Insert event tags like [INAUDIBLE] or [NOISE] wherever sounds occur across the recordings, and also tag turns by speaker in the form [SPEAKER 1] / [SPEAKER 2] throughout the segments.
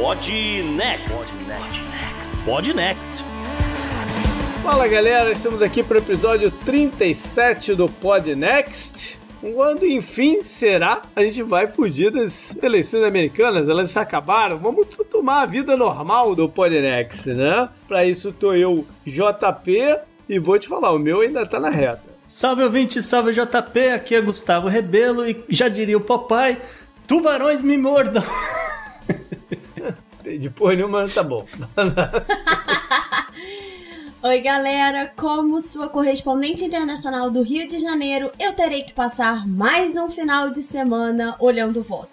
[SPEAKER 1] Pod Next. Pod Next.
[SPEAKER 2] Fala galera, estamos aqui para o episódio 37 do Pod Next. Quando enfim será, a gente vai fugir das eleições americanas, elas acabaram. Vamos tomar a vida normal do Podnext, né? Para isso tô eu, JP, e vou te falar, o meu ainda tá na reta.
[SPEAKER 3] Salve ouvinte, salve JP, aqui é Gustavo Rebelo e já diria o papai, tubarões me mordam. [LAUGHS]
[SPEAKER 2] De porra nenhuma, tá bom. [LAUGHS]
[SPEAKER 4] Oi, galera! Como sua correspondente internacional do Rio de Janeiro, eu terei que passar mais um final de semana olhando o voto.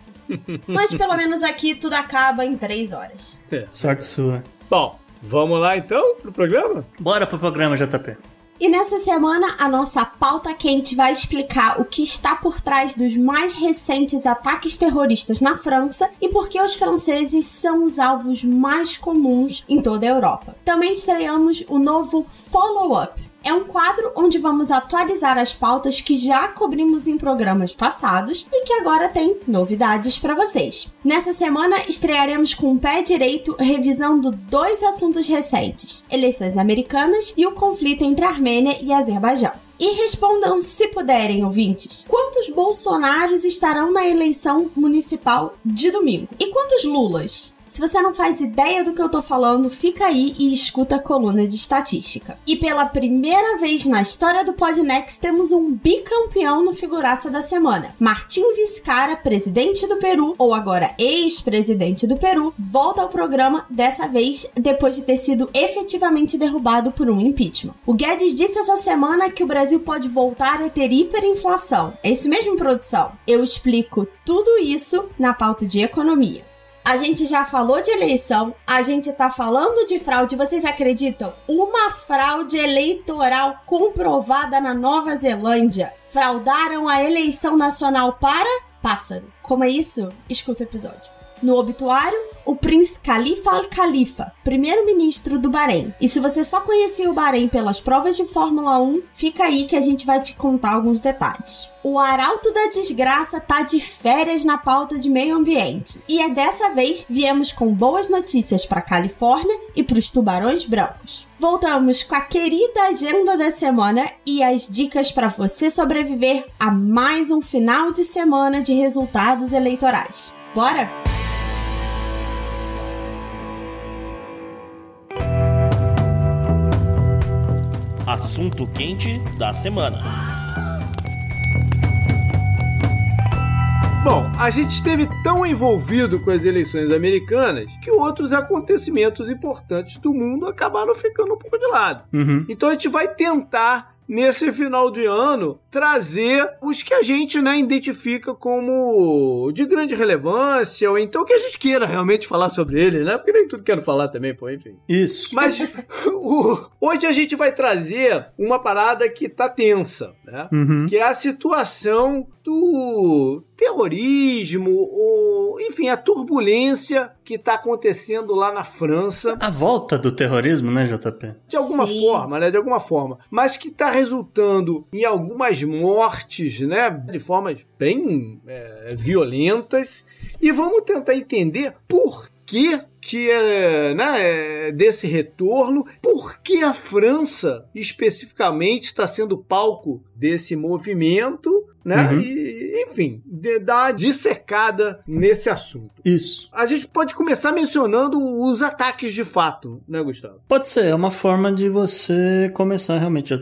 [SPEAKER 4] Mas pelo menos aqui tudo acaba em três horas.
[SPEAKER 3] É. Sorte sua.
[SPEAKER 2] Bom, vamos lá então pro programa?
[SPEAKER 3] Bora pro programa, JP.
[SPEAKER 4] E nessa semana, a nossa pauta quente vai explicar o que está por trás dos mais recentes ataques terroristas na França e por que os franceses são os alvos mais comuns em toda a Europa. Também estreamos o novo Follow Up, é um quadro onde vamos atualizar as pautas que já cobrimos em programas passados e que agora tem novidades para vocês. Nessa semana estrearemos com o pé direito revisando dois assuntos recentes: eleições americanas e o conflito entre Armênia e Azerbaijão. E respondam, se puderem, ouvintes, quantos Bolsonaros estarão na eleição municipal de domingo? E quantos Lulas? Se você não faz ideia do que eu tô falando, fica aí e escuta a coluna de estatística. E pela primeira vez na história do Podnext, temos um bicampeão no Figuraça da Semana. Martim Vizcarra, presidente do Peru, ou agora ex-presidente do Peru, volta ao programa, dessa vez depois de ter sido efetivamente derrubado por um impeachment. O Guedes disse essa semana que o Brasil pode voltar a ter hiperinflação. É isso mesmo, produção? Eu explico tudo isso na pauta de economia. A gente já falou de eleição, a gente tá falando de fraude. Vocês acreditam? Uma fraude eleitoral comprovada na Nova Zelândia. Fraudaram a eleição nacional para pássaro. Como é isso? Escuta o episódio. No obituário, o príncipe Khalifa Al-Khalifa, primeiro-ministro do Bahrein. E se você só conhecia o Bahrein pelas provas de Fórmula 1, fica aí que a gente vai te contar alguns detalhes. O Arauto da Desgraça tá de férias na pauta de meio ambiente. E é dessa vez viemos com boas notícias para Califórnia e para os tubarões brancos. Voltamos com a querida agenda da semana e as dicas para você sobreviver a mais um final de semana de resultados eleitorais. Bora?
[SPEAKER 1] Assunto quente da semana.
[SPEAKER 2] Bom, a gente esteve tão envolvido com as eleições americanas que outros acontecimentos importantes do mundo acabaram ficando um pouco de lado.
[SPEAKER 3] Uhum.
[SPEAKER 2] Então a gente vai tentar nesse final de ano, trazer os que a gente né, identifica como de grande relevância, ou então que a gente queira realmente falar sobre ele, né? Porque nem tudo quero falar também, pô, enfim.
[SPEAKER 3] Isso.
[SPEAKER 2] Mas [LAUGHS] o, hoje a gente vai trazer uma parada que tá tensa, né?
[SPEAKER 3] Uhum.
[SPEAKER 2] Que é a situação do terrorismo, ou enfim, a turbulência que está acontecendo lá na França.
[SPEAKER 3] A volta do terrorismo, né, JP?
[SPEAKER 2] De alguma
[SPEAKER 4] Sim.
[SPEAKER 2] forma, né? De alguma forma. Mas que está resultando em algumas mortes, né? De formas bem é, violentas. E vamos tentar entender por que que é, né, é, desse retorno, por que a França especificamente está sendo palco desse movimento, né?
[SPEAKER 3] Uhum.
[SPEAKER 2] E, enfim, de, dar uma dissecada nesse assunto.
[SPEAKER 3] Isso.
[SPEAKER 2] A gente pode começar mencionando os ataques de fato, né, Gustavo?
[SPEAKER 3] Pode ser, é uma forma de você começar realmente.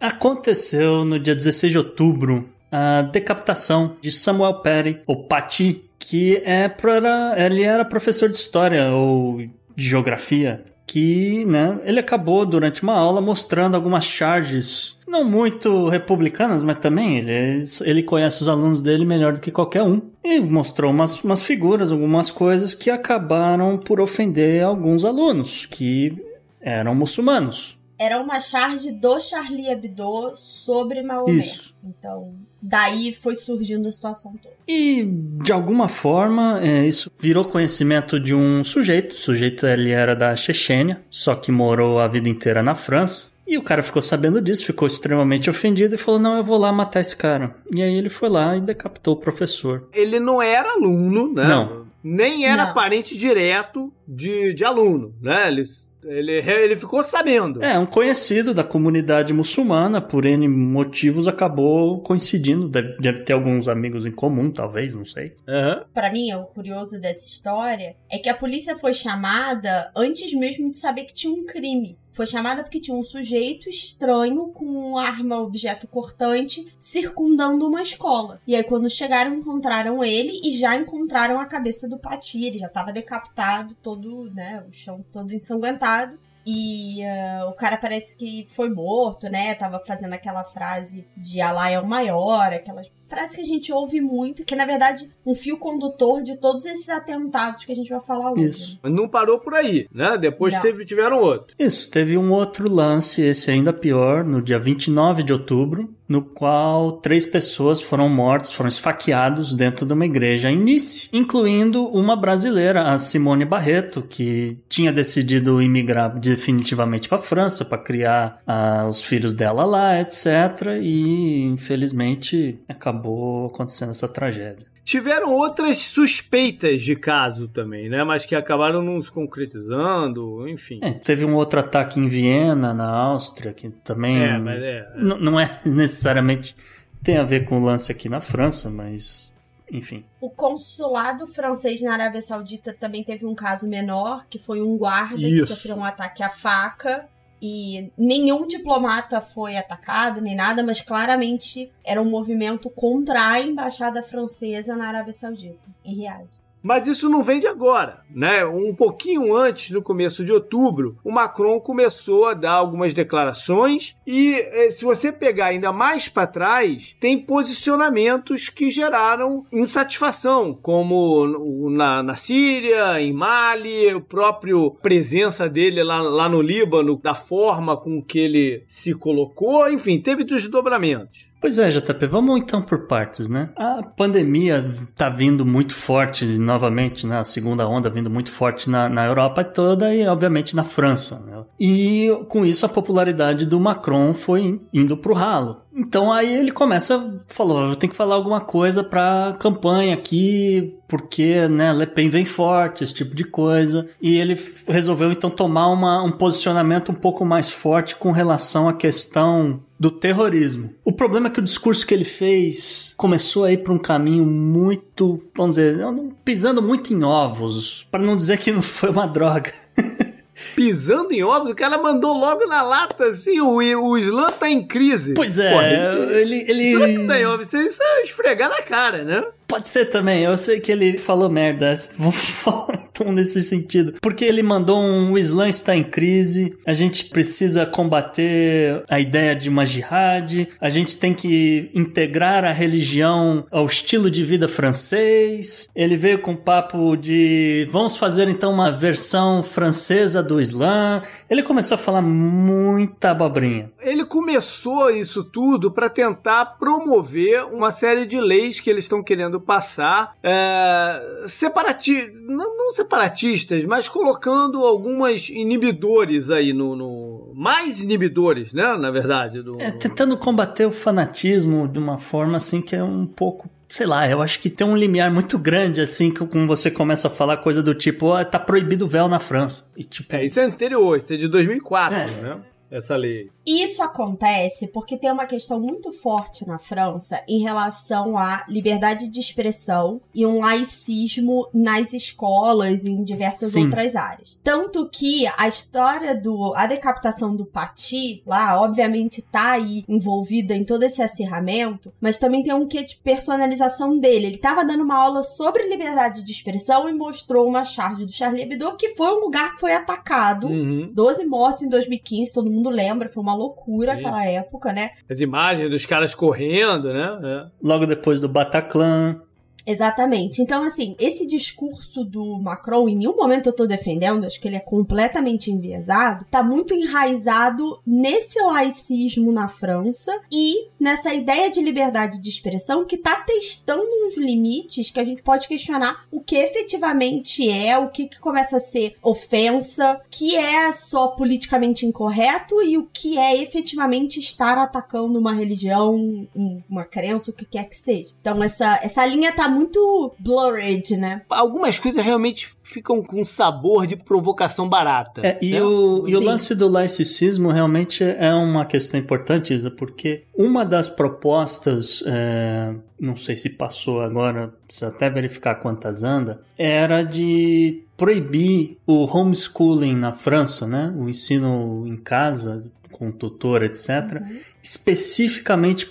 [SPEAKER 3] Aconteceu no dia 16 de outubro a decapitação de Samuel Perry, ou Paty, que é pra, ele era professor de história ou de geografia, que, né, ele acabou durante uma aula mostrando algumas charges não muito republicanas, mas também ele, ele conhece os alunos dele melhor do que qualquer um. E mostrou umas, umas figuras, algumas coisas que acabaram por ofender alguns alunos que eram muçulmanos.
[SPEAKER 4] Era uma charge do Charlie Hebdo sobre Maomé.
[SPEAKER 3] Isso.
[SPEAKER 4] Então, daí foi surgindo a situação toda.
[SPEAKER 3] E de alguma forma é, isso virou conhecimento de um sujeito. O sujeito ele era da Chechênia, só que morou a vida inteira na França. E o cara ficou sabendo disso, ficou extremamente ofendido e falou: Não, eu vou lá matar esse cara. E aí ele foi lá e decapitou o professor.
[SPEAKER 2] Ele não era aluno, né?
[SPEAKER 3] Não.
[SPEAKER 2] nem era
[SPEAKER 4] Não.
[SPEAKER 2] parente direto de, de aluno, né? Eles ele, ele ficou sabendo.
[SPEAKER 3] É, um conhecido da comunidade muçulmana, por N motivos, acabou coincidindo. Deve, deve ter alguns amigos em comum, talvez, não sei.
[SPEAKER 2] Aham.
[SPEAKER 4] Pra mim, o curioso dessa história é que a polícia foi chamada antes mesmo de saber que tinha um crime. Foi chamada porque tinha um sujeito estranho com uma arma objeto cortante circundando uma escola. E aí, quando chegaram, encontraram ele e já encontraram a cabeça do Pati. Ele já tava decapitado, todo, né? O chão todo ensanguentado. E ah, o cara parece que foi morto, né? Tava fazendo aquela frase de Allah é o maior, aquelas frases que a gente ouve muito, que é, na verdade, um fio condutor de todos esses atentados que a gente vai falar hoje.
[SPEAKER 3] Isso.
[SPEAKER 2] Mas não parou por aí, né? Depois
[SPEAKER 4] Não.
[SPEAKER 2] teve, tiveram outro.
[SPEAKER 3] Isso, teve um outro lance, esse ainda pior, no dia 29 de outubro, no qual três pessoas foram mortas, foram esfaqueados dentro de uma igreja em Nice, incluindo uma brasileira, a Simone Barreto, que tinha decidido imigrar definitivamente para a França para criar ah, os filhos dela lá, etc. E infelizmente acabou acontecendo essa tragédia.
[SPEAKER 2] Tiveram outras suspeitas de caso também, né? Mas que acabaram não se concretizando, enfim.
[SPEAKER 3] É, teve um outro ataque em Viena, na Áustria, que também
[SPEAKER 2] É, mas é.
[SPEAKER 3] N- não é [LAUGHS] necessariamente tem a ver com o lance aqui na França, mas enfim.
[SPEAKER 4] O consulado francês na Arábia Saudita também teve um caso menor, que foi um guarda
[SPEAKER 2] Isso.
[SPEAKER 4] que sofreu um ataque à faca. E nenhum diplomata foi atacado, nem nada, mas claramente era um movimento contra a embaixada francesa na Arábia Saudita, em Riad.
[SPEAKER 2] Mas isso não vem de agora, né? Um pouquinho antes, no começo de outubro, o Macron começou a dar algumas declarações e eh, se você pegar ainda mais para trás, tem posicionamentos que geraram insatisfação, como na, na Síria, em Mali, o próprio presença dele lá, lá no Líbano, da forma com que ele se colocou, enfim, teve desdobramentos.
[SPEAKER 3] Pois é, JP, vamos então por partes, né? A pandemia tá vindo muito forte novamente, né? A segunda onda vindo muito forte na, na Europa toda e, obviamente, na França. Né? E com isso a popularidade do Macron foi indo pro ralo. Então aí ele começa, falou, eu tenho que falar alguma coisa pra campanha aqui, porque, né, Le Pen vem forte, esse tipo de coisa. E ele resolveu então tomar uma, um posicionamento um pouco mais forte com relação à questão do terrorismo. O problema é que o discurso que ele fez começou a ir para um caminho muito, vamos dizer, pisando muito em ovos, para não dizer que não foi uma droga. [LAUGHS]
[SPEAKER 2] Pisando em ovos, o cara mandou logo na lata assim: o, o Islã tá em crise.
[SPEAKER 3] Pois é,
[SPEAKER 2] Porra, ele-
[SPEAKER 3] ele, ele,
[SPEAKER 2] é pisar em ovos, isso é esfregar na cara, né?
[SPEAKER 3] Pode ser também, eu sei que ele falou merda, [LAUGHS] vou falar então nesse sentido. Porque ele mandou um o Islã está em crise, a gente precisa combater a ideia de uma jihad, a gente tem que integrar a religião ao estilo de vida francês. Ele veio com papo de vamos fazer então uma versão francesa do Islã. Ele começou a falar muita abobrinha.
[SPEAKER 2] Ele começou isso tudo para tentar promover uma série de leis que eles estão querendo passar, é, separati não, não separatistas, mas colocando algumas inibidores aí no, no- mais inibidores, né? Na verdade, do,
[SPEAKER 3] É, tentando combater o fanatismo de uma forma assim que é um pouco. Sei lá, eu acho que tem um limiar muito grande, assim, que como você começa a falar coisa do tipo, ó, tá proibido o véu na França. E tipo,
[SPEAKER 2] É, isso é anterior, isso é de 2004,
[SPEAKER 3] É.
[SPEAKER 2] né? Essa lei.
[SPEAKER 4] Isso acontece porque tem uma questão muito forte na França em relação à liberdade de expressão e um laicismo nas escolas e em diversas
[SPEAKER 3] Sim.
[SPEAKER 4] outras áreas. Tanto que a história do a decapitação do Paty lá, obviamente tá aí envolvida em todo esse acirramento, mas também tem um quê de personalização dele. Ele tava dando uma aula sobre liberdade de expressão e mostrou uma charge do Charlie Hebdo que foi um lugar que foi atacado.
[SPEAKER 2] Uhum.
[SPEAKER 4] 12 mortos em 2015, todo mundo lembra, foi uma loucura
[SPEAKER 2] Sim.
[SPEAKER 4] aquela época, né?
[SPEAKER 2] As imagens dos caras correndo, né?
[SPEAKER 3] logo depois do Bataclan.
[SPEAKER 4] Exatamente. Então, assim, esse discurso do Macron, em nenhum momento eu tô defendendo, acho que ele é completamente enviesado, tá muito enraizado nesse laicismo na França e nessa ideia de liberdade de expressão que tá testando uns limites que a gente pode questionar o que efetivamente é, o que, que começa a ser ofensa, que é só politicamente incorreto e o que é efetivamente estar atacando uma religião, um- uma crença, o que quer que seja. Então, essa, essa linha tá muito blurred, né?
[SPEAKER 2] Algumas coisas realmente ficam com sabor de provocação barata.
[SPEAKER 3] É, e
[SPEAKER 2] né?
[SPEAKER 3] o, e o lance do laicismo realmente é uma questão importante, Isa, porque uma das propostas, é, não sei se passou agora, precisa até verificar quantas anda, era de proibir o homeschooling na França, né? O ensino em casa, com tutor, etc., especificamente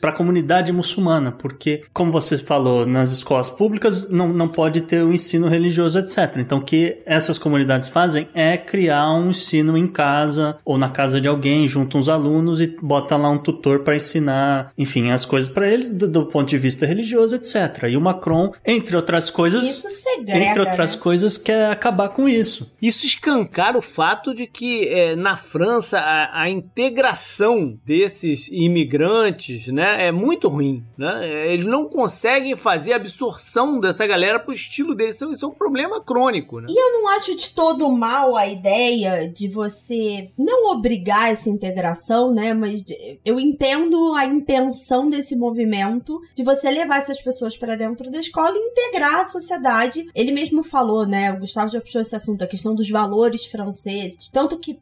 [SPEAKER 3] para a comunidade muçulmana, porque, como você falou, nas escolas públicas não, não pode ter o ensino religioso, etc. Então, o que essas comunidades fazem é criar um ensino em casa ou na casa de alguém, junto uns alunos e bota lá um tutor para ensinar, enfim, as coisas para eles do, do ponto de vista religioso, etc. E o Macron, entre outras coisas,
[SPEAKER 4] Isso segrega,
[SPEAKER 3] entre outras
[SPEAKER 4] né?
[SPEAKER 3] coisas, quer acabar com isso.
[SPEAKER 2] Isso escancara o fato de que é, na França a, a integração desses imigrantes né, é muito ruim. Né? Eles não conseguem fazer a absorção dessa galera pro estilo deles. Isso, isso é um problema crônico. Né?
[SPEAKER 4] E eu não acho de todo mal a ideia de você não obrigar essa integração, né? Mas eu entendo a intenção desse movimento de você levar essas pessoas para dentro da escola e integrar a sociedade. Ele mesmo falou, né? O Gustavo já puxou esse assunto, a questão dos valores franceses. Tanto que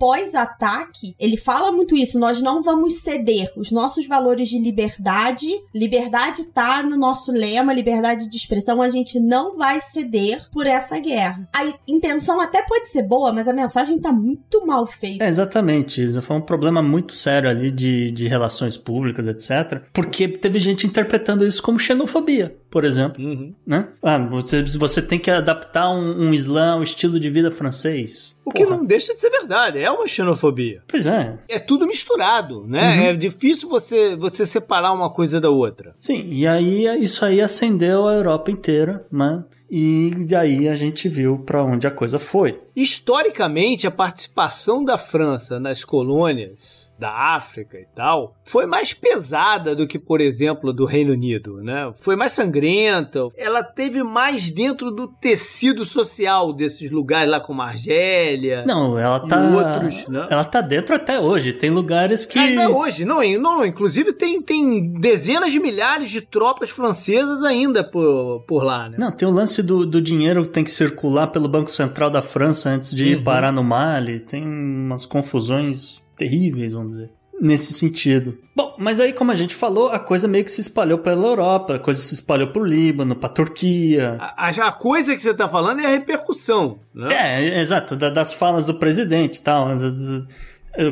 [SPEAKER 4] pós-ataque, ele fala muito isso. Nós não vamos ceder. Os nossos valores de liberdade, liberdade tá no nosso lema, liberdade de expressão, a gente não vai ceder por essa guerra. A intenção até pode ser boa, mas a mensagem tá muito mal feita.
[SPEAKER 3] É, exatamente, Isa. Foi um problema muito sério ali de, de relações públicas, etc. Porque teve gente interpretando isso como xenofobia, por exemplo.
[SPEAKER 2] Uhum.
[SPEAKER 3] Né? Ah, você, você tem que adaptar um, um Islã ao estilo de vida francês.
[SPEAKER 2] O que
[SPEAKER 3] Porra.
[SPEAKER 2] não deixa de ser verdade, é uma xenofobia.
[SPEAKER 3] Pois é.
[SPEAKER 2] É tudo misturado, né?
[SPEAKER 3] Uhum.
[SPEAKER 2] É difícil você, você separar uma coisa da outra.
[SPEAKER 3] Sim, e aí isso aí acendeu a Europa inteira, né? E daí a gente viu pra onde a coisa foi.
[SPEAKER 2] Historicamente, a participação da França nas colônias da África e tal foi mais pesada do que, por exemplo, do Reino Unido, né? Foi mais sangrenta. Ela teve mais dentro do tecido social desses lugares lá como a Argélia.
[SPEAKER 3] Não, ela tá.
[SPEAKER 2] outros, né?
[SPEAKER 3] Ela tá dentro até hoje. Tem lugares que.
[SPEAKER 2] Até hoje, não, não, não, inclusive tem, tem dezenas de milhares de tropas francesas ainda por, por lá, né?
[SPEAKER 3] Não, tem o lance do, do dinheiro que tem que circular pelo Banco Central da França antes de
[SPEAKER 2] Uhum.
[SPEAKER 3] parar no Mali. Tem umas confusões terríveis, vamos dizer. Nesse sentido. Bom, mas aí, como a gente falou, a coisa meio que se espalhou pela Europa, a coisa se espalhou pro Líbano, pra Turquia.
[SPEAKER 2] A, a- a coisa que você tá falando é a repercussão, né?
[SPEAKER 3] É, exato, da- das falas do presidente e tal. da- da-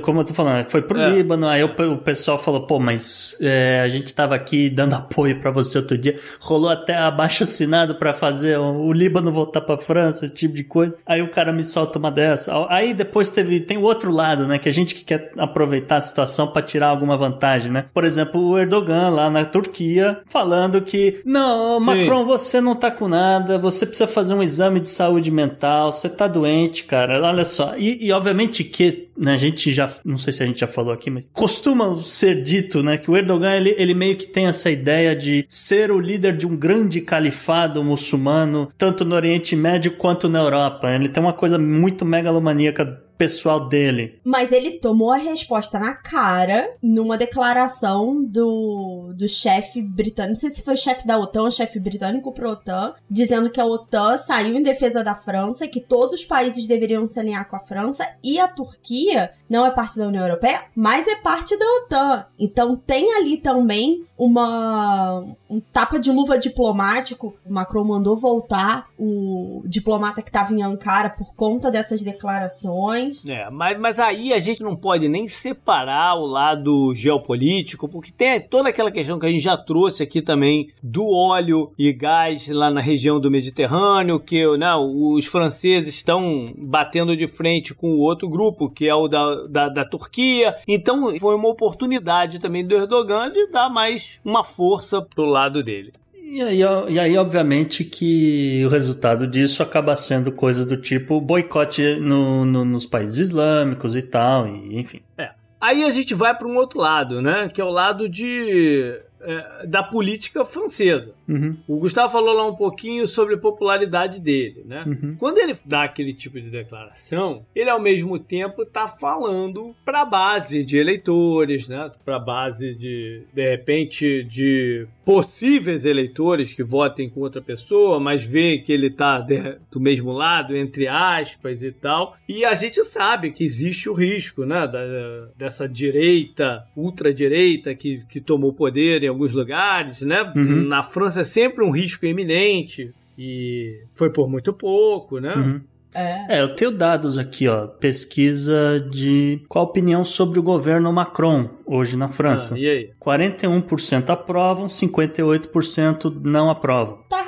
[SPEAKER 3] Como eu tô falando, foi pro
[SPEAKER 2] É.
[SPEAKER 3] Líbano, aí o, pe- o pessoal falou, pô, mas é, a gente tava aqui dando [LAUGHS] apoio pra você outro dia, rolou até abaixo assinado pra fazer o, Líbano voltar pra França, esse tipo de coisa. Aí o cara me solta uma dessa. Aí depois teve, tem o outro lado, né, que a gente que quer aproveitar a situação pra tirar alguma vantagem, né? Por exemplo, o Erdogan lá na Turquia falando que, não,
[SPEAKER 2] Sim.
[SPEAKER 3] Macron, você não tá com nada, você precisa fazer um exame de saúde mental, você tá doente, cara, olha só. E, e obviamente que, né, a gente já, não sei se a gente já falou aqui, mas costuma ser dito, né, que o Erdogan, ele, ele meio que tem essa ideia de ser o líder de um grande califado muçulmano, tanto no Oriente Médio quanto na Europa. Ele tem uma coisa muito megalomaníaca pessoal dele.
[SPEAKER 4] Mas ele tomou a resposta na cara numa declaração do, do chefe britânico, não sei se foi chefe da OTAN chefe britânico pro OTAN, dizendo que a OTAN saiu em defesa da França, que todos os países deveriam se alinhar com a França e a Turquia não é parte da União Europeia, mas é parte da OTAN. Então tem ali também uma um tapa de luva diplomático. O Macron mandou voltar o diplomata que estava em Ankara por conta dessas declarações.
[SPEAKER 2] É, mas, mas aí a gente não pode nem separar o lado geopolítico, porque tem toda aquela questão que a gente já trouxe aqui também do óleo e gás lá na região do Mediterrâneo, que né, os franceses estão batendo de frente com o outro grupo, que é o da, da, da Turquia. Então foi uma oportunidade também do Erdogan de dar mais uma força pro lado dele.
[SPEAKER 3] E aí, e aí, obviamente, que o resultado disso acaba sendo coisa do tipo boicote no, no- nos países islâmicos e tal, e enfim.
[SPEAKER 2] Aí a gente vai para um outro lado, né? Que é o lado de é, da política francesa.
[SPEAKER 3] Uhum,
[SPEAKER 2] O Gustavo falou lá um pouquinho sobre a popularidade dele, né?
[SPEAKER 3] uhum.
[SPEAKER 2] Quando ele dá aquele tipo de declaração, ele ao mesmo tempo está falando para a base de eleitores, né? Para a base de, de repente, de possíveis eleitores que votem com outra pessoa, mas veem que ele está do mesmo lado, entre aspas e tal. E a gente sabe que existe o risco, né? Da- dessa direita, ultradireita que, que tomou poder em alguns lugares, né?
[SPEAKER 3] Uhum.
[SPEAKER 2] Na França é sempre um risco eminente. E foi por muito pouco, né?
[SPEAKER 3] Uhum.
[SPEAKER 4] É.
[SPEAKER 3] É, eu tenho dados aqui, ó. Pesquisa de qual a opinião sobre o governo Macron hoje na França.
[SPEAKER 2] Ah, e aí?
[SPEAKER 3] 41% aprovam, 58% não aprovam.
[SPEAKER 4] Tá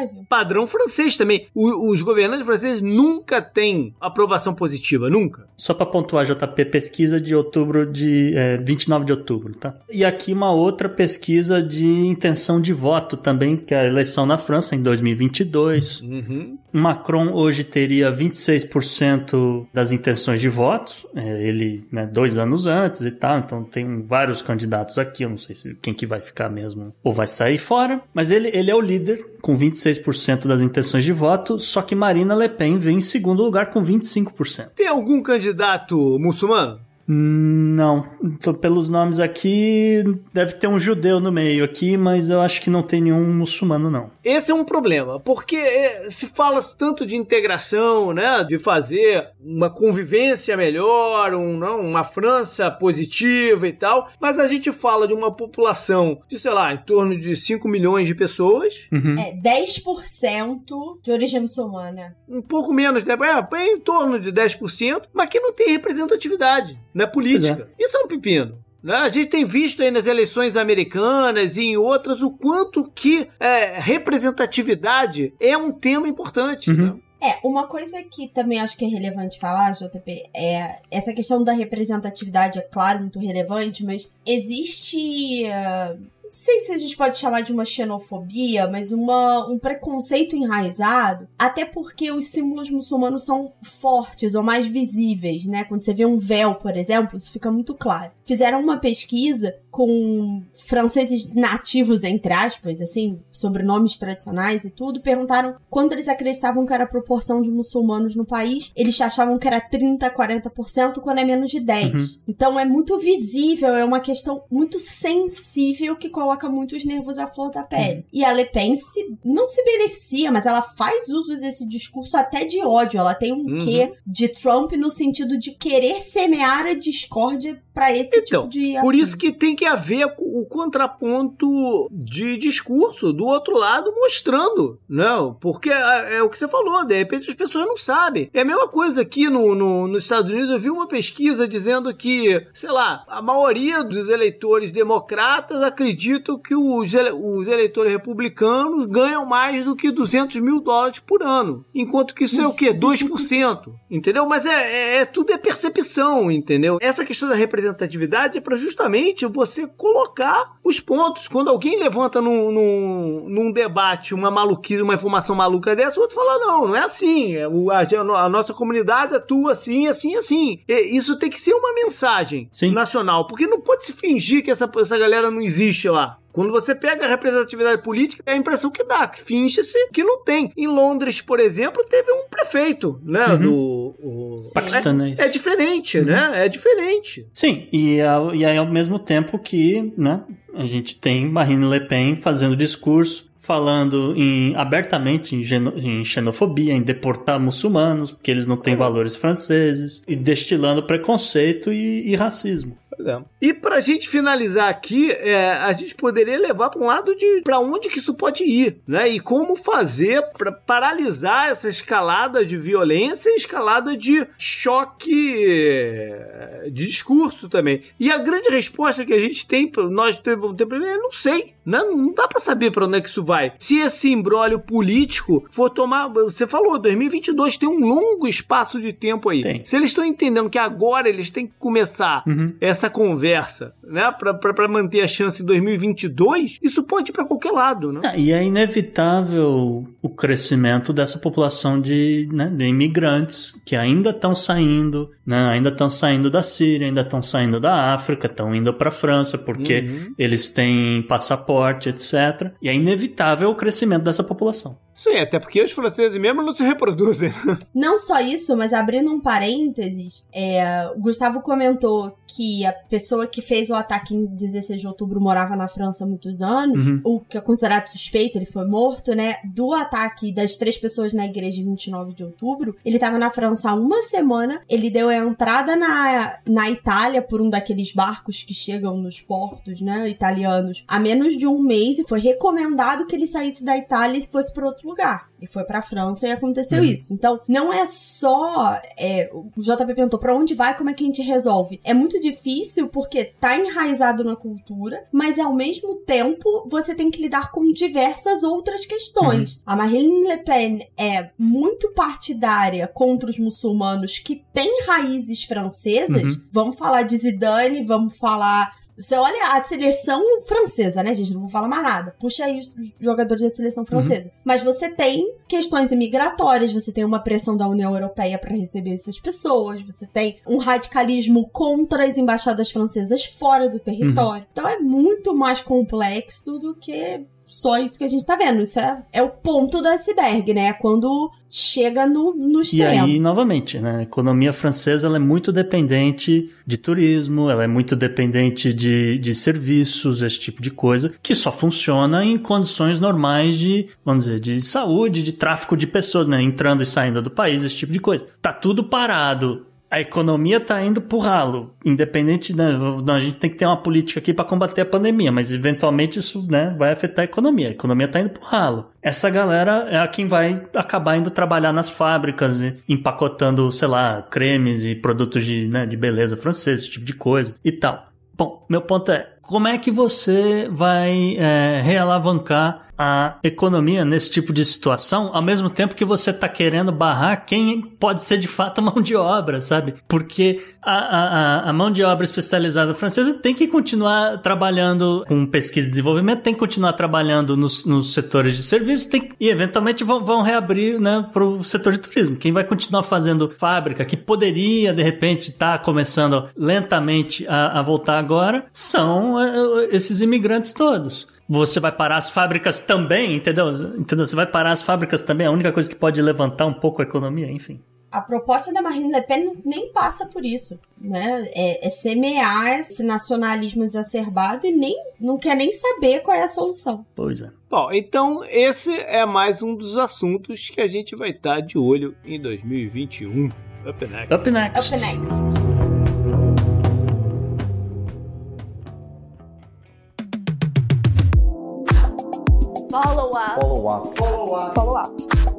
[SPEAKER 4] razoável.
[SPEAKER 2] Padrão francês também. O- os governantes franceses nunca têm aprovação positiva, nunca.
[SPEAKER 3] Só para pontuar, JP, pesquisa de outubro de é, 29 de outubro, tá? E aqui uma outra pesquisa de intenção de voto também, que é a eleição na França em 2022.
[SPEAKER 2] Uhum.
[SPEAKER 3] Macron hoje teria 26% das intenções de voto, é, ele né, dois anos antes e tal, então tem vários candidatos aqui, eu não sei se quem que vai ficar mesmo ou vai sair fora, mas ele, ele é o líder com 26% das intenções de voto, só que Marina Le Pen vem em segundo lugar com 25%.
[SPEAKER 2] Tem algum candidato muçulmano?
[SPEAKER 3] Não, tô pelos nomes aqui, deve ter um judeu no meio aqui, mas eu acho que não tem nenhum muçulmano não.
[SPEAKER 2] Esse é um problema, porque é, se fala tanto de integração, né, de fazer uma convivência melhor, um, não, uma França positiva e tal, mas a gente fala de uma população de, sei lá, em torno de 5 milhões de pessoas,
[SPEAKER 3] Uhum.
[SPEAKER 4] É 10% de origem muçulmana.
[SPEAKER 2] um pouco menos, né, é, em torno de 10%, mas que não tem representatividade na política. Isso é um pepino. né? A gente tem visto aí nas eleições americanas e em outras o quanto que é, representatividade é um tema importante.
[SPEAKER 3] Uhum.
[SPEAKER 2] né?
[SPEAKER 4] É, uma coisa que também acho que é relevante falar, JP, é essa questão da representatividade, é claro, muito relevante, mas existe. ah, não sei se a gente pode chamar de uma xenofobia, mas uma, um preconceito enraizado, até porque os símbolos muçulmanos são fortes ou mais visíveis, né? Quando você vê um véu, por exemplo, isso fica muito claro. Fizeram uma pesquisa com franceses nativos, entre aspas, assim, sobrenomes tradicionais e tudo, perguntaram quanto eles acreditavam que era a proporção de muçulmanos no país. Eles achavam que era 30, 40%, quando é menos de 10.
[SPEAKER 3] Uhum.
[SPEAKER 4] Então é muito visível, é uma questão muito sensível que coloca muitos nervos à flor da pele. E a Le Pen se, não se beneficia, mas ela faz uso desse discurso até de ódio. Ela tem um
[SPEAKER 2] Uhum.
[SPEAKER 4] quê de Trump no sentido de querer semear a discórdia pra esse
[SPEAKER 2] Então,
[SPEAKER 4] tipo de
[SPEAKER 2] Por
[SPEAKER 4] assunto.
[SPEAKER 2] isso que tem que haver o contraponto de discurso do outro lado mostrando, não? Porque é, é o que você falou, de repente as pessoas não sabem. É a mesma coisa aqui no, no- nos Estados Unidos, eu vi uma pesquisa dizendo que, sei lá, a maioria dos eleitores democratas acreditam que os, ele- os eleitores republicanos ganham mais do que 200 mil dólares por ano. Enquanto que isso é o quê? 2%. Entendeu? Mas é, é- é- tudo é percepção, entendeu? Essa questão da representatividade é para justamente você colocar os pontos. Quando alguém levanta num, num, num debate uma maluquice, uma informação maluca dessa, o outro fala: não, não é assim. É, a, a nossa comunidade atua assim, assim, assim. E isso tem que ser uma mensagem
[SPEAKER 3] Sim.
[SPEAKER 2] nacional, porque não pode se fingir que essa, essa galera não existe lá. Quando você pega a representatividade política, é a impressão que dá, que finge-se que não tem. Em Londres, por exemplo, teve um prefeito, né?
[SPEAKER 3] Uhum.
[SPEAKER 2] Do. o-
[SPEAKER 3] Paquistanês.
[SPEAKER 2] É, é diferente,
[SPEAKER 3] Uhum.
[SPEAKER 2] né? É diferente.
[SPEAKER 3] Sim, e, ao- e aí ao mesmo tempo que, né, a gente tem Marine Le Pen fazendo discurso, falando em, abertamente em, geno- em xenofobia, em deportar muçulmanos, porque eles não têm valores franceses, e destilando preconceito e, e racismo.
[SPEAKER 2] É. E pra gente finalizar aqui, é, a gente poderia levar para um lado de para onde que isso pode ir, né? E como fazer para paralisar essa escalada de violência e escalada de choque é, de discurso também. E a grande resposta que a gente tem, nós temos temos- é não sei, né? Não dá para saber para onde é que isso vai. Se esse embrólio político for tomar, você falou, 2022 tem um longo espaço de tempo aí.
[SPEAKER 3] Tem.
[SPEAKER 2] Se eles estão entendendo que agora eles têm que começar
[SPEAKER 3] Uhum.
[SPEAKER 2] essa conversa, né, para manter a chance em 2022, isso pode ir para qualquer lado, né?
[SPEAKER 3] Ah, e é inevitável o crescimento dessa população de, né, de imigrantes que ainda estão saindo, né, ainda estão saindo da Síria, ainda estão saindo da África, estão indo para a França porque uhum. eles têm passaporte, etc. E é inevitável o crescimento dessa população.
[SPEAKER 2] Sim, até porque os franceses mesmo não se reproduzem. [LAUGHS]
[SPEAKER 4] Não só isso, mas abrindo um parênteses, é, o Gustavo comentou que a pessoa que fez o ataque em 16 de outubro morava na França há muitos anos, uhum. o que é considerado suspeito, ele foi morto, né? Do ataque das três pessoas na igreja em 29 de outubro, ele estava na França há uma semana, ele deu a entrada na, na Itália por um daqueles barcos que chegam nos portos, né, italianos, há menos de um mês e foi recomendado que ele saísse da Itália e fosse para outro lugar. E foi pra França e aconteceu uhum. isso. Então, não é só. É, o JP perguntou pra onde vai, como é que a gente resolve. É muito difícil porque tá enraizado na cultura, mas ao mesmo tempo você tem que lidar com diversas outras questões. Uhum. A Marine Le Pen é muito partidária contra os muçulmanos que têm raízes francesas. Uhum. Vamos falar de Zidane, vamos falar você olha a seleção francesa, né, gente? Não vou falar mais nada. Puxa aí os jogadores da seleção francesa. Uhum. Mas você tem questões imigratórias, você tem uma pressão da União Europeia para receber essas pessoas, você tem um radicalismo contra as embaixadas francesas fora do território. Uhum. Então é muito mais complexo do que só isso que a gente tá vendo. Isso é, é o ponto do iceberg, né? É quando chega no, no extremo.
[SPEAKER 3] E aí, novamente, né? A economia francesa ela é muito dependente de turismo, ela é muito dependente de, de serviços, esse tipo de coisa, que só funciona em condições normais de, vamos dizer, de saúde, de tráfico de pessoas, né? Entrando e saindo do país, esse tipo de coisa. Tá tudo parado a economia tá indo pro ralo. Independente, né? A gente tem que ter uma política aqui para combater a pandemia, mas eventualmente isso, né, vai afetar a economia. A economia tá indo pro ralo. Essa galera é a quem vai acabar indo trabalhar nas fábricas, empacotando, sei lá, cremes e produtos de, né, de beleza francesa, esse tipo de coisa e tal. Bom, meu ponto é, como é que você vai é, realavancar a economia nesse tipo de situação, ao mesmo tempo que você está querendo barrar quem pode ser de fato [LAUGHS] mão de obra, sabe? Porque a, a, a mão de obra especializada francesa tem que continuar trabalhando com pesquisa e desenvolvimento, tem que continuar trabalhando nos, nos setores de serviço tem, e eventualmente vão, vão reabrir né, para o setor de turismo. Quem vai continuar fazendo fábrica, que poderia de repente estar tá começando lentamente a, a voltar agora, são é, esses imigrantes todos você vai parar as fábricas também, entendeu? entendeu? Você vai parar as fábricas também, a única coisa que pode levantar um pouco a economia, enfim.
[SPEAKER 4] A proposta da Marine Le Pen nem passa por isso, né? É, é semear esse nacionalismo exacerbado e nem não quer nem saber qual é a solução.
[SPEAKER 3] Pois é.
[SPEAKER 2] Bom, então esse é mais um dos assuntos que a gente vai estar de olho em 2021. Up next.
[SPEAKER 3] Up next.
[SPEAKER 4] Up next.
[SPEAKER 5] Follow up. Follow up. Follow up. Follow up.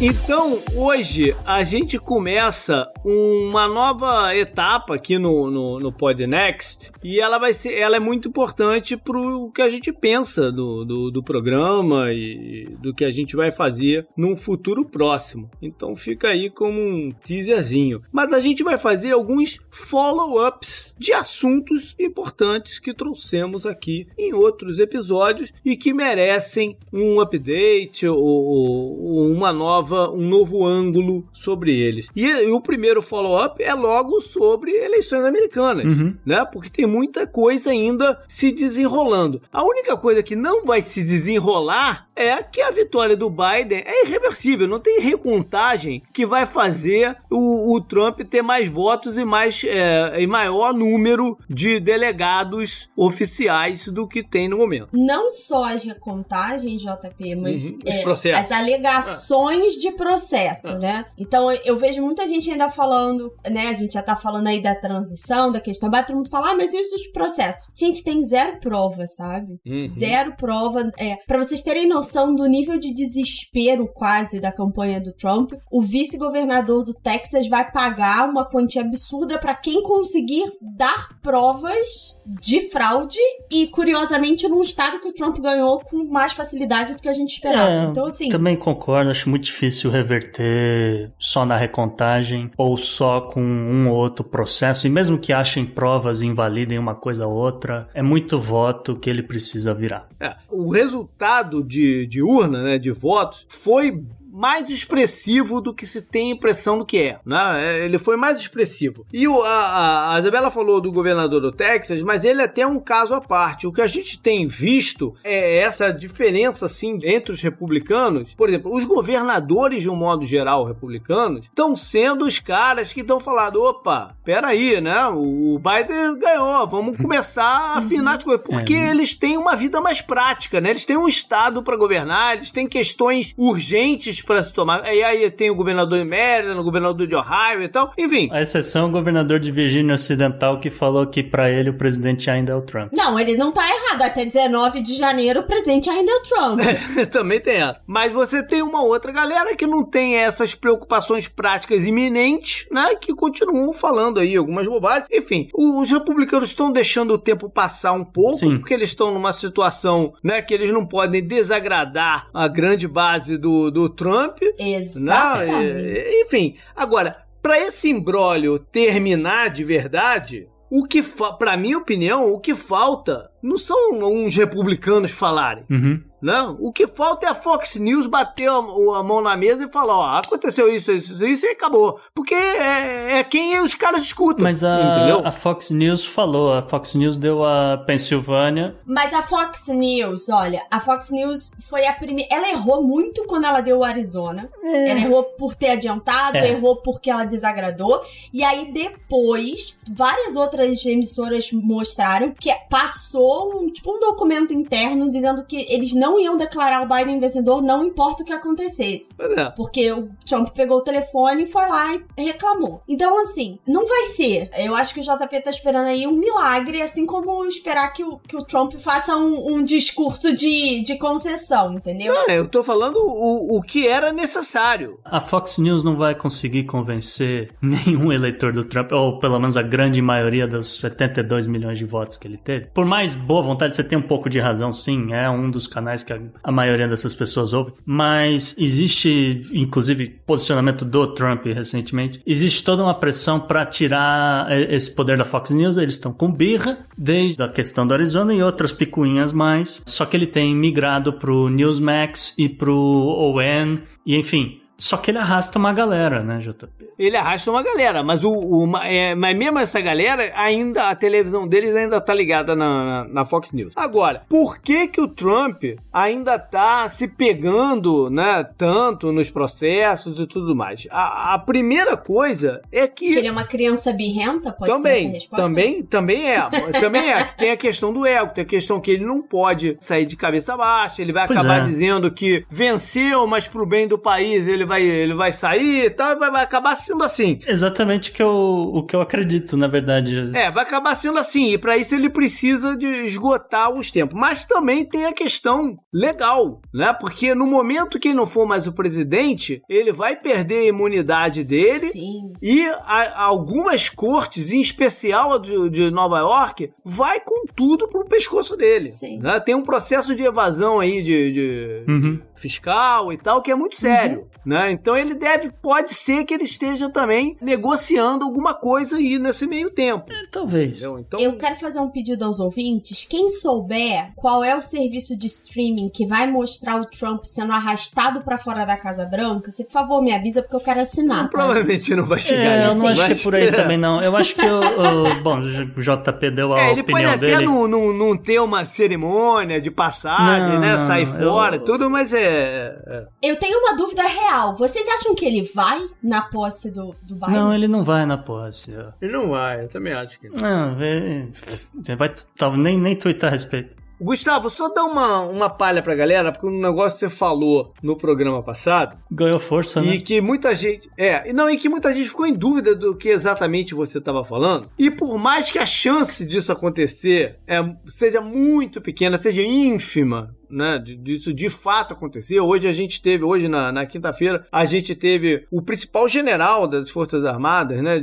[SPEAKER 2] Então hoje a gente começa uma nova etapa aqui no, no, no Podnext e ela vai ser, ela é muito importante para o que a gente pensa do, do, do, programa e do que a gente vai fazer num futuro próximo. Então fica aí como um teaserzinho. Mas a gente vai fazer alguns follow-ups de assuntos importantes que trouxemos aqui em outros episódios e que merecem um update ou, ou uma nova, um novo ângulo sobre eles. E, e o primeiro follow-up é logo sobre eleições americanas, uhum. né? Porque tem muita coisa ainda se desenrolando. A única coisa que não vai se desenrolar é que a vitória do Biden é irreversível, não tem recontagem que vai fazer o, o Trump ter mais votos e mais é, e maior número de delegados oficiais do que tem no momento.
[SPEAKER 4] Não só as recontagens, JP, mas uhum, é, as alegações de processo, né? Então eu vejo muita gente ainda falando, né? A gente já tá falando aí da transição, da questão, mas todo mundo fala, ah, mas e os processos? Gente, tem zero prova, sabe? Uhum. Zero prova. É, para vocês terem noção do nível de desespero quase da campanha do Trump, o vice-governador do Texas vai pagar uma quantia absurda para quem conseguir dar provas de fraude e, curiosamente, num estado que o Trump ganhou com mais facilidade do que a gente esperava. É, então, assim.
[SPEAKER 3] Também concordo, acho muito difícil difícil reverter só na recontagem ou só com um ou outro processo. E mesmo que achem provas e invalidem uma coisa ou outra, é muito voto que ele precisa virar.
[SPEAKER 2] É, o resultado de, de urna, né, de votos, foi mais expressivo do que se tem impressão do que é, né? Ele foi mais expressivo. E o, a, a Isabela falou do governador do Texas, mas ele é até um caso à parte. O que a gente tem visto é essa diferença, assim, entre os republicanos. Por exemplo, os governadores, de um modo geral, republicanos, estão sendo os caras que estão falando, opa, peraí, né? O Biden ganhou, vamos começar a afinar as coisas. Porque é. eles têm uma vida mais prática, né? Eles têm um estado para governar, eles têm questões urgentes para se tomar. E aí tem o governador de Maryland, o governador de Ohio e tal. Enfim.
[SPEAKER 3] A exceção é o governador de Virgínia Ocidental que falou que para ele o presidente ainda é o Trump.
[SPEAKER 4] Não, ele não tá errado. Até 19 de janeiro o presidente ainda é o Trump. [LAUGHS]
[SPEAKER 2] É, também tem essa. Mas você tem uma outra galera que não tem essas preocupações práticas iminentes, né? Que continuam falando aí algumas bobagens. Enfim, os republicanos estão deixando o tempo passar um pouco, Sim. porque eles estão numa situação, né? Que eles não podem desagradar a grande base do, do Trump Trump.
[SPEAKER 4] Exatamente.
[SPEAKER 2] Né? Enfim, agora, para esse imbróglio terminar de verdade, o que, para minha opinião, o que falta não são uns republicanos falarem.
[SPEAKER 3] Uhum.
[SPEAKER 2] Não, o que falta é a Fox News bater a, a mão na mesa e falar, ó, aconteceu isso, isso, isso e acabou. Porque é, é quem os caras escutam.
[SPEAKER 3] Mas a, a, Fox News falou, a Fox News deu a Pensilvânia.
[SPEAKER 4] Mas a Fox News, olha, a Fox News foi a primeira. Ela errou muito quando ela deu o Arizona. É. Ela errou por ter adiantado, é. errou porque ela desagradou. E aí depois, várias outras emissoras mostraram que passou um, tipo um documento interno dizendo que eles não não iam declarar o Biden vencedor, não importa o que acontecesse.
[SPEAKER 2] É.
[SPEAKER 4] Porque o Trump pegou o telefone e foi lá e reclamou. Então, assim, não vai ser. Eu acho que o JP tá esperando aí um milagre, assim como esperar que o, que o Trump faça um, um discurso de, de concessão, entendeu?
[SPEAKER 2] Não, eu tô falando o, o que era necessário.
[SPEAKER 3] A Fox News não vai conseguir convencer [LAUGHS] nenhum eleitor do Trump, ou pelo menos a grande maioria dos 72 milhões de votos que ele teve. Por mais boa vontade, você tem um pouco de razão, sim, é um dos canais que a, maioria dessas pessoas ouve, mas existe, inclusive, posicionamento do Trump recentemente, existe toda uma pressão para tirar esse poder da Fox News. Eles estão com birra desde a questão do Arizona e outras picuinhas mais. Só que ele tem migrado pro Newsmax e pro ON e enfim, só que ele arrasta uma galera, né, JP?
[SPEAKER 2] Ele arrasta uma galera, mas o, o é, mas mesmo essa galera, ainda a televisão deles ainda tá ligada na, na, na, Fox News. Agora, por que que o Trump ainda tá se pegando, né, tanto nos processos e tudo mais? A, a primeira coisa é que...
[SPEAKER 4] que ele é uma criança birrenta, pode
[SPEAKER 2] também, ser
[SPEAKER 4] essa resposta?
[SPEAKER 2] Também, também é. também é. [LAUGHS] Tem a questão do ego, tem a questão que ele não pode sair de cabeça baixa, ele vai pois acabar é. dizendo que venceu, mas pro bem do país ele vai, ele vai sair e tal, vai, vai acabar sendo assim.
[SPEAKER 3] Exatamente que eu, o que eu acredito, na verdade.
[SPEAKER 2] É, vai acabar sendo assim, e para isso ele precisa de esgotar os tempos. Mas também tem a questão legal, né? Porque no momento que ele não for mais o presidente, ele vai perder a imunidade dele
[SPEAKER 4] Sim.
[SPEAKER 2] e a, algumas cortes, em especial a de, de, Nova York, vai com tudo pro pescoço dele.
[SPEAKER 4] Sim.
[SPEAKER 2] Né? Tem um processo de evasão aí de, de
[SPEAKER 3] uhum.
[SPEAKER 2] Fiscal e tal que é muito sério, uhum. né? Então ele deve, pode ser que ele esteja também negociando alguma coisa aí nesse meio tempo.
[SPEAKER 3] É, talvez. Então...
[SPEAKER 4] Eu quero fazer um pedido aos ouvintes. Quem souber qual é o serviço de streaming que vai mostrar o Trump sendo arrastado para fora da Casa Branca, se por favor me avisa porque eu quero assinar. Não,
[SPEAKER 2] tá? Provavelmente não vai chegar
[SPEAKER 3] é, Eu não acho que é por aí [LAUGHS] também não. Eu acho que o, o bom, o JP deu a é,
[SPEAKER 2] ele
[SPEAKER 3] opinião
[SPEAKER 2] pode
[SPEAKER 3] até
[SPEAKER 2] não, não, não ter uma cerimônia de passagem, não, né? Sair fora, eu... tudo, mas é,
[SPEAKER 4] é. Eu tenho uma dúvida real. Vocês acham que ele vai na posse do, do Biden?
[SPEAKER 3] Não, ele não vai na posse.
[SPEAKER 2] Ele não vai, eu também acho que não.
[SPEAKER 3] Não, ele vai, nem, nem twittar a respeito.
[SPEAKER 2] Gustavo, só dá uma, uma palha pra galera, porque um negócio que você falou no programa passado.
[SPEAKER 3] Ganhou força, né?
[SPEAKER 2] E que muita gente. É, não, e que muita gente ficou em dúvida do que exatamente você estava falando. E por mais que a chance disso acontecer é, seja muito pequena, seja ínfima, né, disso de fato acontecer. Hoje a gente teve, hoje na, na quinta-feira, a gente teve o principal general das Forças Armadas, né,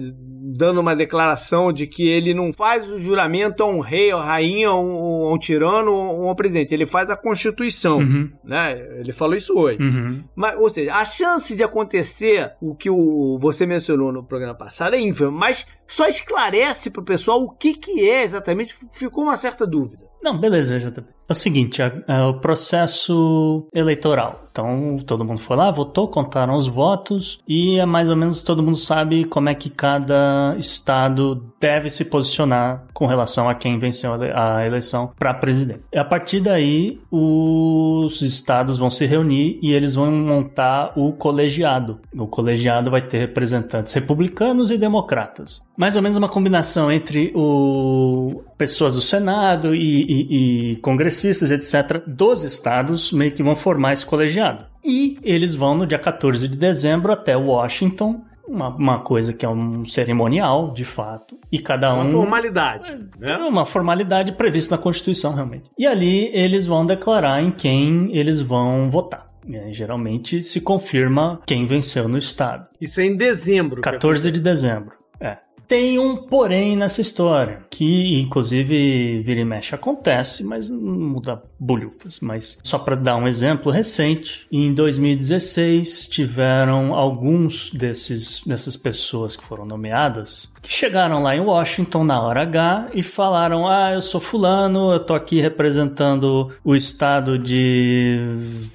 [SPEAKER 2] dando uma declaração de que ele não faz o juramento a um rei, a rainha, a um, a um tirano ou a um presidente, ele faz a Constituição,
[SPEAKER 3] Uhum.
[SPEAKER 2] né? Ele falou isso hoje.
[SPEAKER 3] Uhum.
[SPEAKER 2] Mas, ou seja, a chance de acontecer o que o, você mencionou no programa passado é ínfima, mas só esclarece pro pessoal o que, que é exatamente, ficou uma certa dúvida.
[SPEAKER 3] Não, beleza, JP. É o seguinte, é, o processo eleitoral. Então, todo mundo foi lá, votou, contaram os votos e é mais ou menos todo mundo sabe como é que cada estado deve se posicionar com relação a quem venceu a eleição para presidente. E a partir daí, os estados vão se reunir e eles vão montar o colegiado. O colegiado vai ter representantes republicanos e democratas. Mais ou menos uma combinação entre o pessoas do Senado e, e- e congressistas, etc., dos estados meio que vão formar esse colegiado. E eles vão no dia 14 de dezembro até Washington, uma, uma coisa que é um cerimonial, de fato, e cada um.
[SPEAKER 2] Uma formalidade,
[SPEAKER 3] É
[SPEAKER 2] né?
[SPEAKER 3] uma formalidade prevista na Constituição, realmente. E ali eles vão declarar em quem eles vão votar. Aí, geralmente se confirma quem venceu no estado.
[SPEAKER 2] Isso é em dezembro. que
[SPEAKER 3] 14 de dezembro. É. Tem um porém nessa história, que inclusive vira e mexe acontece, mas não muda bolhufas. Mas só para dar um exemplo recente, em 2016 tiveram alguns desses dessas pessoas que foram nomeadas que chegaram lá em Washington na hora H e falaram: "Ah, eu sou fulano, eu tô aqui representando o estado de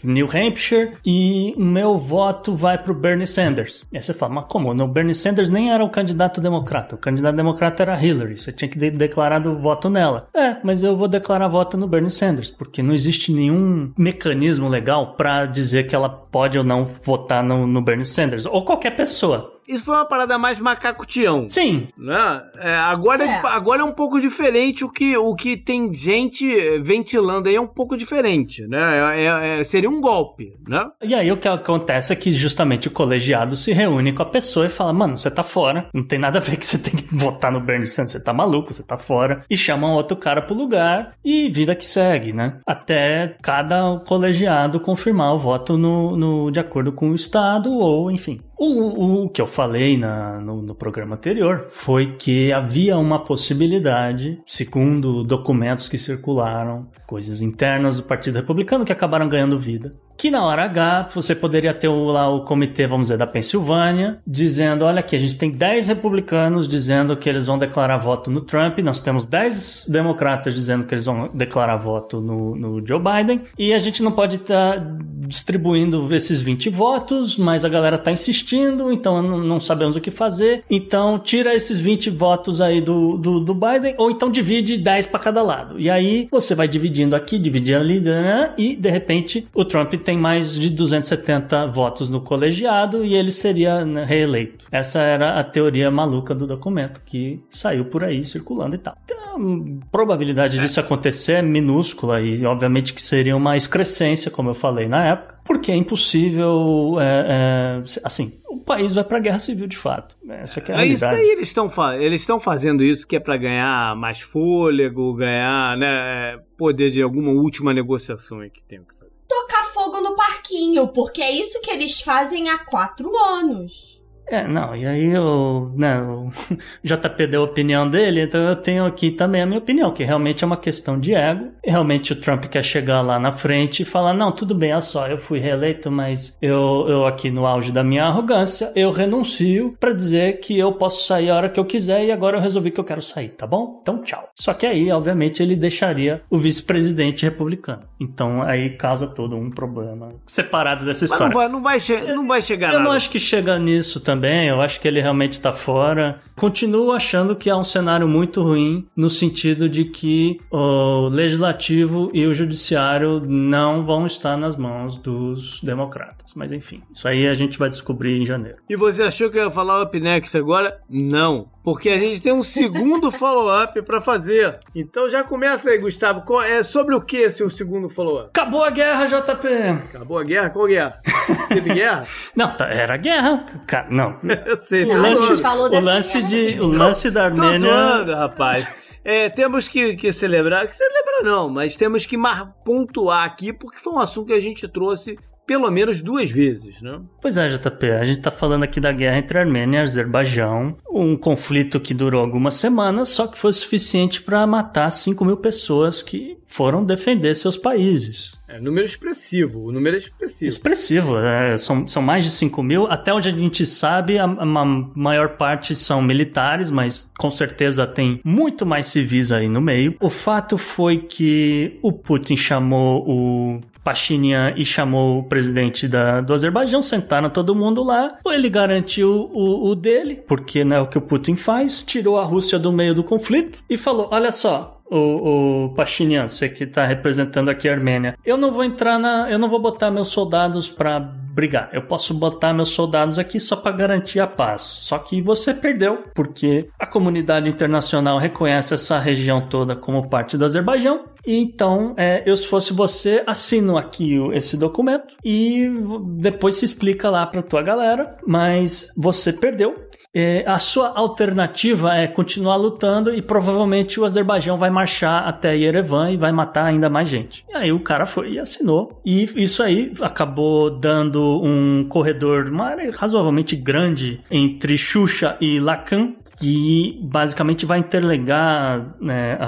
[SPEAKER 3] New Hampshire e o meu voto vai pro Bernie Sanders". E aí você fala: "Mas como? O Bernie Sanders nem era o candidato democrata. O candidato democrata era Hillary. Você tinha que ter declarado voto nela". É, mas eu vou declarar voto no Bernie Sanders, porque não existe nenhum mecanismo legal para dizer que ela pode ou não votar no, no Bernie Sanders ou qualquer pessoa.
[SPEAKER 2] Isso foi uma parada mais macaco-tião.
[SPEAKER 3] Sim,
[SPEAKER 2] Né? É, agora, é.
[SPEAKER 4] É.
[SPEAKER 2] agora é um pouco diferente o que, o que tem gente ventilando aí é um pouco diferente, né? É- é- é- seria um golpe, né?
[SPEAKER 3] E aí o que acontece é que justamente o colegiado se reúne com a pessoa e fala: Mano, você tá fora. Não tem nada a ver que você tem que votar no Bernie Sanders. Você tá maluco, você tá fora. E chamam outro cara pro lugar e vida que segue, né? Até cada colegiado confirmar o voto no, no- de acordo com o estado ou enfim. O, o que eu falei na- no, no programa anterior foi que havia uma possibilidade, segundo documentos que circularam, coisas internas do Partido Republicano que acabaram ganhando vida. Que na hora H você poderia ter o- lá o comitê, vamos dizer, da Pensilvânia, dizendo: olha aqui, a gente tem 10 republicanos dizendo que eles vão declarar voto no Trump, nós temos 10 democratas dizendo que eles vão declarar voto no, no Joe Biden, e a gente não pode estar distribuindo esses 20 votos, mas a galera tá insistindo, então não, não sabemos o que fazer. Então tira esses 20 votos aí do, do, do Biden, ou então divide 10 para cada lado. E aí você vai dividindo aqui, dividindo ali, né, e de repente o Trump tem mais de 270 votos no colegiado e ele seria né, reeleito. Essa era a teoria maluca do documento que saiu por aí circulando e tal. Então, a probabilidade disso acontecer é minúscula e obviamente que seria uma excrescência, como eu falei na época, porque é impossível, é, é, assim, o país vai para guerra civil de fato. Essa que é a
[SPEAKER 2] É isso
[SPEAKER 3] realidade.
[SPEAKER 2] daí eles estão eles estão fazendo isso que é pra ganhar mais fôlego, ganhar, né, poder de alguma última negociação que tem que.
[SPEAKER 4] Tocar fogo no parquinho, porque é isso que eles fazem há quatro anos.
[SPEAKER 3] É, não, e aí o, né, o [LAUGHS] JP deu a opinião dele, então eu tenho aqui também a minha opinião, que realmente é uma questão de ego. Realmente o Trump quer chegar lá na frente e falar: não, tudo bem, olha só, eu fui reeleito, mas eu, eu aqui no auge da minha arrogância, eu renuncio pra dizer que eu posso sair a hora que eu quiser e agora eu resolvi que eu quero sair, tá bom? Então tchau. Só que aí, obviamente, ele deixaria o vice-presidente republicano. Então aí causa todo um problema separado dessa
[SPEAKER 2] Mas
[SPEAKER 3] história.
[SPEAKER 2] não vai, não vai, não vai chegar
[SPEAKER 3] Eu
[SPEAKER 2] nada.
[SPEAKER 3] não acho que chega nisso também. Eu acho que ele realmente tá fora. Continuo achando que é um cenário muito ruim no sentido de que o legislativo e o judiciário não vão estar nas mãos dos democratas. Mas enfim, isso aí a gente vai descobrir em janeiro.
[SPEAKER 2] E você achou que eu ia falar o Up Next agora? Não. Porque a gente tem um segundo [LAUGHS] follow-up pra fazer. Então já começa aí, Gustavo. É sobre o que esse o segundo follow-up?
[SPEAKER 3] Acabou a guerra, JP!
[SPEAKER 2] Acabou a guerra? Qual guerra? [LAUGHS] Teve guerra?
[SPEAKER 3] Não, tá- era guerra. Cara, não. [LAUGHS]
[SPEAKER 2] Eu sei.
[SPEAKER 4] Não,
[SPEAKER 2] tô
[SPEAKER 4] a gente
[SPEAKER 2] zoando.
[SPEAKER 4] falou
[SPEAKER 3] O lance, de, o lance da
[SPEAKER 2] Tô
[SPEAKER 3] Armênia.
[SPEAKER 2] zoando, rapaz. é, temos que, que celebrar, que celebrar não, mas temos que mar pontuar aqui, porque foi um assunto que a gente trouxe pelo menos duas vezes, né?
[SPEAKER 3] Pois é, JP, a gente tá falando aqui da guerra entre Armênia e Azerbaijão, um conflito que durou algumas semanas, só que foi suficiente para matar 5 mil pessoas que foram defender seus países.
[SPEAKER 2] É número expressivo, o número é expressivo.
[SPEAKER 3] Expressivo, é, são, são mais de 5 mil. Até onde a gente sabe, a, a, maior parte são militares, mas com certeza tem muito mais civis aí no meio. O fato foi que o Putin chamou o Pashinyan e chamou o presidente da, do Azerbaijão, sentaram todo mundo lá. Ele garantiu o, o dele, porque não é o que o Putin faz, tirou a Rússia do meio do conflito e falou: olha só, o, o Pashinyan, você que está representando aqui a Armênia, eu não vou entrar na. Eu não vou botar meus soldados para brigar. Eu posso botar meus soldados aqui só para garantir a paz. Só que você perdeu, porque a comunidade internacional reconhece essa região toda como parte do Azerbaijão. Então, é, eu se fosse você, assino aqui esse documento e depois se explica lá para tua galera. Mas você perdeu. É, a sua alternativa é continuar lutando e provavelmente o Azerbaijão vai marchar até Yerevan e vai matar ainda mais gente. E aí o cara foi e assinou. E isso aí acabou dando um corredor uma área razoavelmente grande entre Xuxa e Lacan, que basicamente vai interligar né,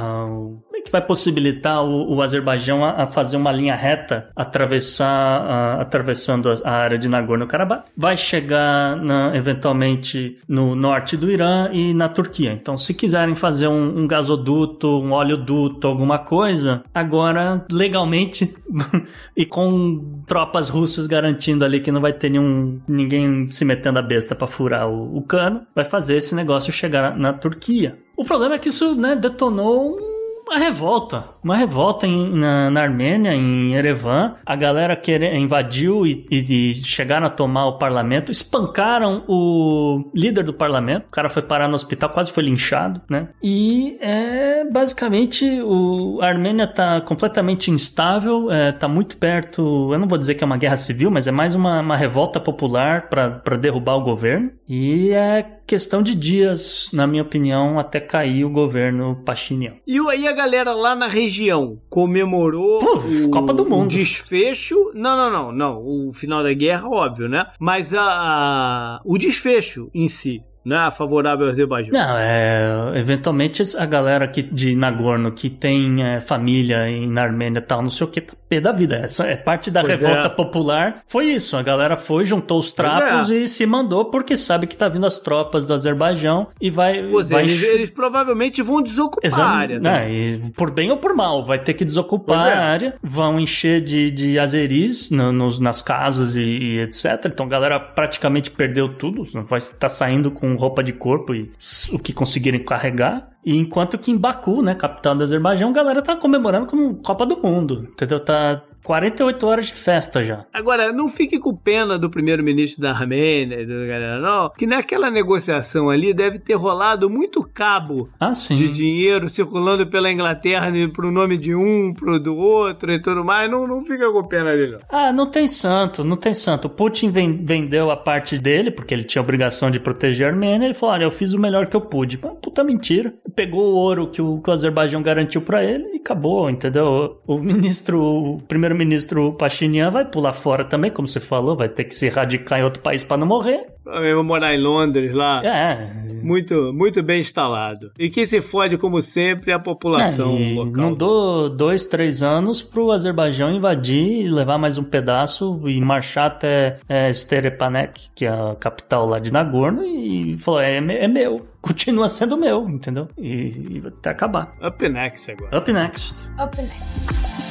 [SPEAKER 3] que vai possibilitar o, o Azerbaijão a, a, fazer uma linha reta, atravessar, a, atravessando a, área de Nagorno-Karabakh, vai chegar na, eventualmente no norte do Irã e na Turquia. Então, se quiserem fazer um, um gasoduto, um oleoduto, alguma coisa, agora legalmente [LAUGHS] e com tropas russas garantindo ali que não vai ter nenhum ninguém se metendo a besta para furar o, o cano, vai fazer esse negócio chegar na, na Turquia. O problema é que isso né, detonou um uma revolta. Uma revolta em, na, na, Armênia, em Erevan. A galera quer, invadiu e, e, e, chegaram a tomar o parlamento. Espancaram o líder do parlamento. O cara foi parar no hospital, quase foi linchado, né? E é basicamente o, a Armênia tá completamente instável, é, tá muito perto. Eu não vou dizer que é uma guerra civil, mas é mais uma, uma revolta popular para derrubar o governo. E é questão de dias, na minha opinião, até cair o governo Pashinyan.
[SPEAKER 2] E aí a galera lá na região comemorou
[SPEAKER 3] o, Copa do Mundo.
[SPEAKER 2] desfecho. Não, não, não, não. O final da guerra, óbvio, né? Mas a, a o desfecho em si né, favorável ao Azerbaijão.
[SPEAKER 3] Não, é, eventualmente a galera que, de Nagorno que tem é, família em, na Armênia e tal, não sei o que, tá pé da vida. Essa é parte da pois revolta é. popular. Foi isso, a galera foi, juntou os trapos é. e se mandou porque sabe que tá vindo as tropas do Azerbaijão e vai...
[SPEAKER 2] Pois
[SPEAKER 3] vai...
[SPEAKER 2] Eles, eles, provavelmente vão desocupar Exam... a área.
[SPEAKER 3] Né? por bem ou por mal, vai ter que desocupar é. a área, vão encher de, de azeris no, nos, nas casas e, e, etc. Então a galera praticamente perdeu tudo, vai estar tá saindo com roupa de corpo e o que conseguirem carregar. E enquanto que em Baku, né, capital do Azerbaijão, a galera tá comemorando como Copa do Mundo, entendeu? Tá 48 horas de festa já.
[SPEAKER 2] Agora, não fique com pena do primeiro-ministro da Armênia e da galera, não, que naquela negociação ali deve ter rolado muito cabo
[SPEAKER 3] ah,
[SPEAKER 2] de dinheiro circulando pela Inglaterra pro nome de um, pro do outro e tudo mais. Não, não fica com pena dele, não.
[SPEAKER 3] Ah, não tem santo, não tem santo. O Putin vendeu a parte dele, porque ele tinha a obrigação de proteger a Armênia. Ele falou: olha, eu fiz o melhor que eu pude. Puta mentira. Pegou o ouro que o, que o Azerbaijão garantiu para ele e acabou, entendeu? O ministro, o primeiro primeiro-ministro Pashinyan vai pular fora também, como você falou, vai ter que se radicar em outro país para não morrer.
[SPEAKER 2] Eu vou morar em Londres lá.
[SPEAKER 3] É.
[SPEAKER 2] Muito, muito bem instalado. E quem se fode, como sempre, é a população é, local.
[SPEAKER 3] Não dou dois, três anos pro Azerbaijão invadir, levar mais um pedaço e marchar até é, Sterepanek, que é a capital lá de Nagorno, e falou: é, é meu. Continua sendo meu, entendeu? E, e até acabar.
[SPEAKER 2] Up next agora.
[SPEAKER 3] Up next.
[SPEAKER 4] Up next.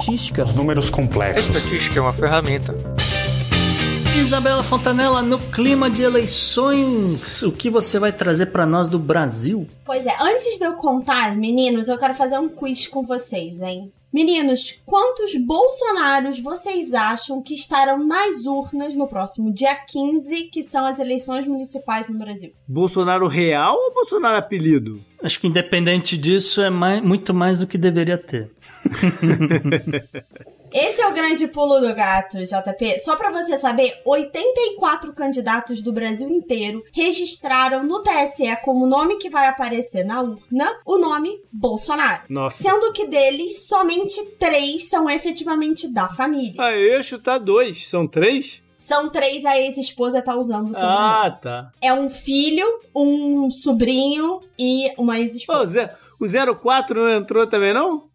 [SPEAKER 6] Estatística.
[SPEAKER 7] Os números complexos.
[SPEAKER 6] A estatística é uma ferramenta.
[SPEAKER 3] Isabela Fontanella, no clima de eleições, o que você vai trazer para nós do Brasil?
[SPEAKER 4] Pois é, antes de eu contar, meninos, eu quero fazer um quiz com vocês, hein? Meninos, quantos Bolsonaros vocês acham que estarão nas urnas no próximo dia 15, que são as eleições municipais no Brasil?
[SPEAKER 2] Bolsonaro real ou Bolsonaro apelido?
[SPEAKER 3] Acho que independente disso é mais, muito mais do que deveria ter. [LAUGHS]
[SPEAKER 4] Esse é o grande pulo do gato, JP. Só pra você saber, 84 candidatos do Brasil inteiro registraram no TSE como nome que vai aparecer na urna o nome Bolsonaro.
[SPEAKER 2] Nossa.
[SPEAKER 4] Sendo que deles, somente três são efetivamente da família.
[SPEAKER 2] Aí, chutar dois. São três?
[SPEAKER 4] São três, a ex-esposa tá usando o sobrenome.
[SPEAKER 2] Ah, tá.
[SPEAKER 4] É um filho, um sobrinho e uma ex-esposa.
[SPEAKER 2] o Zé- o 04 não entrou também, não?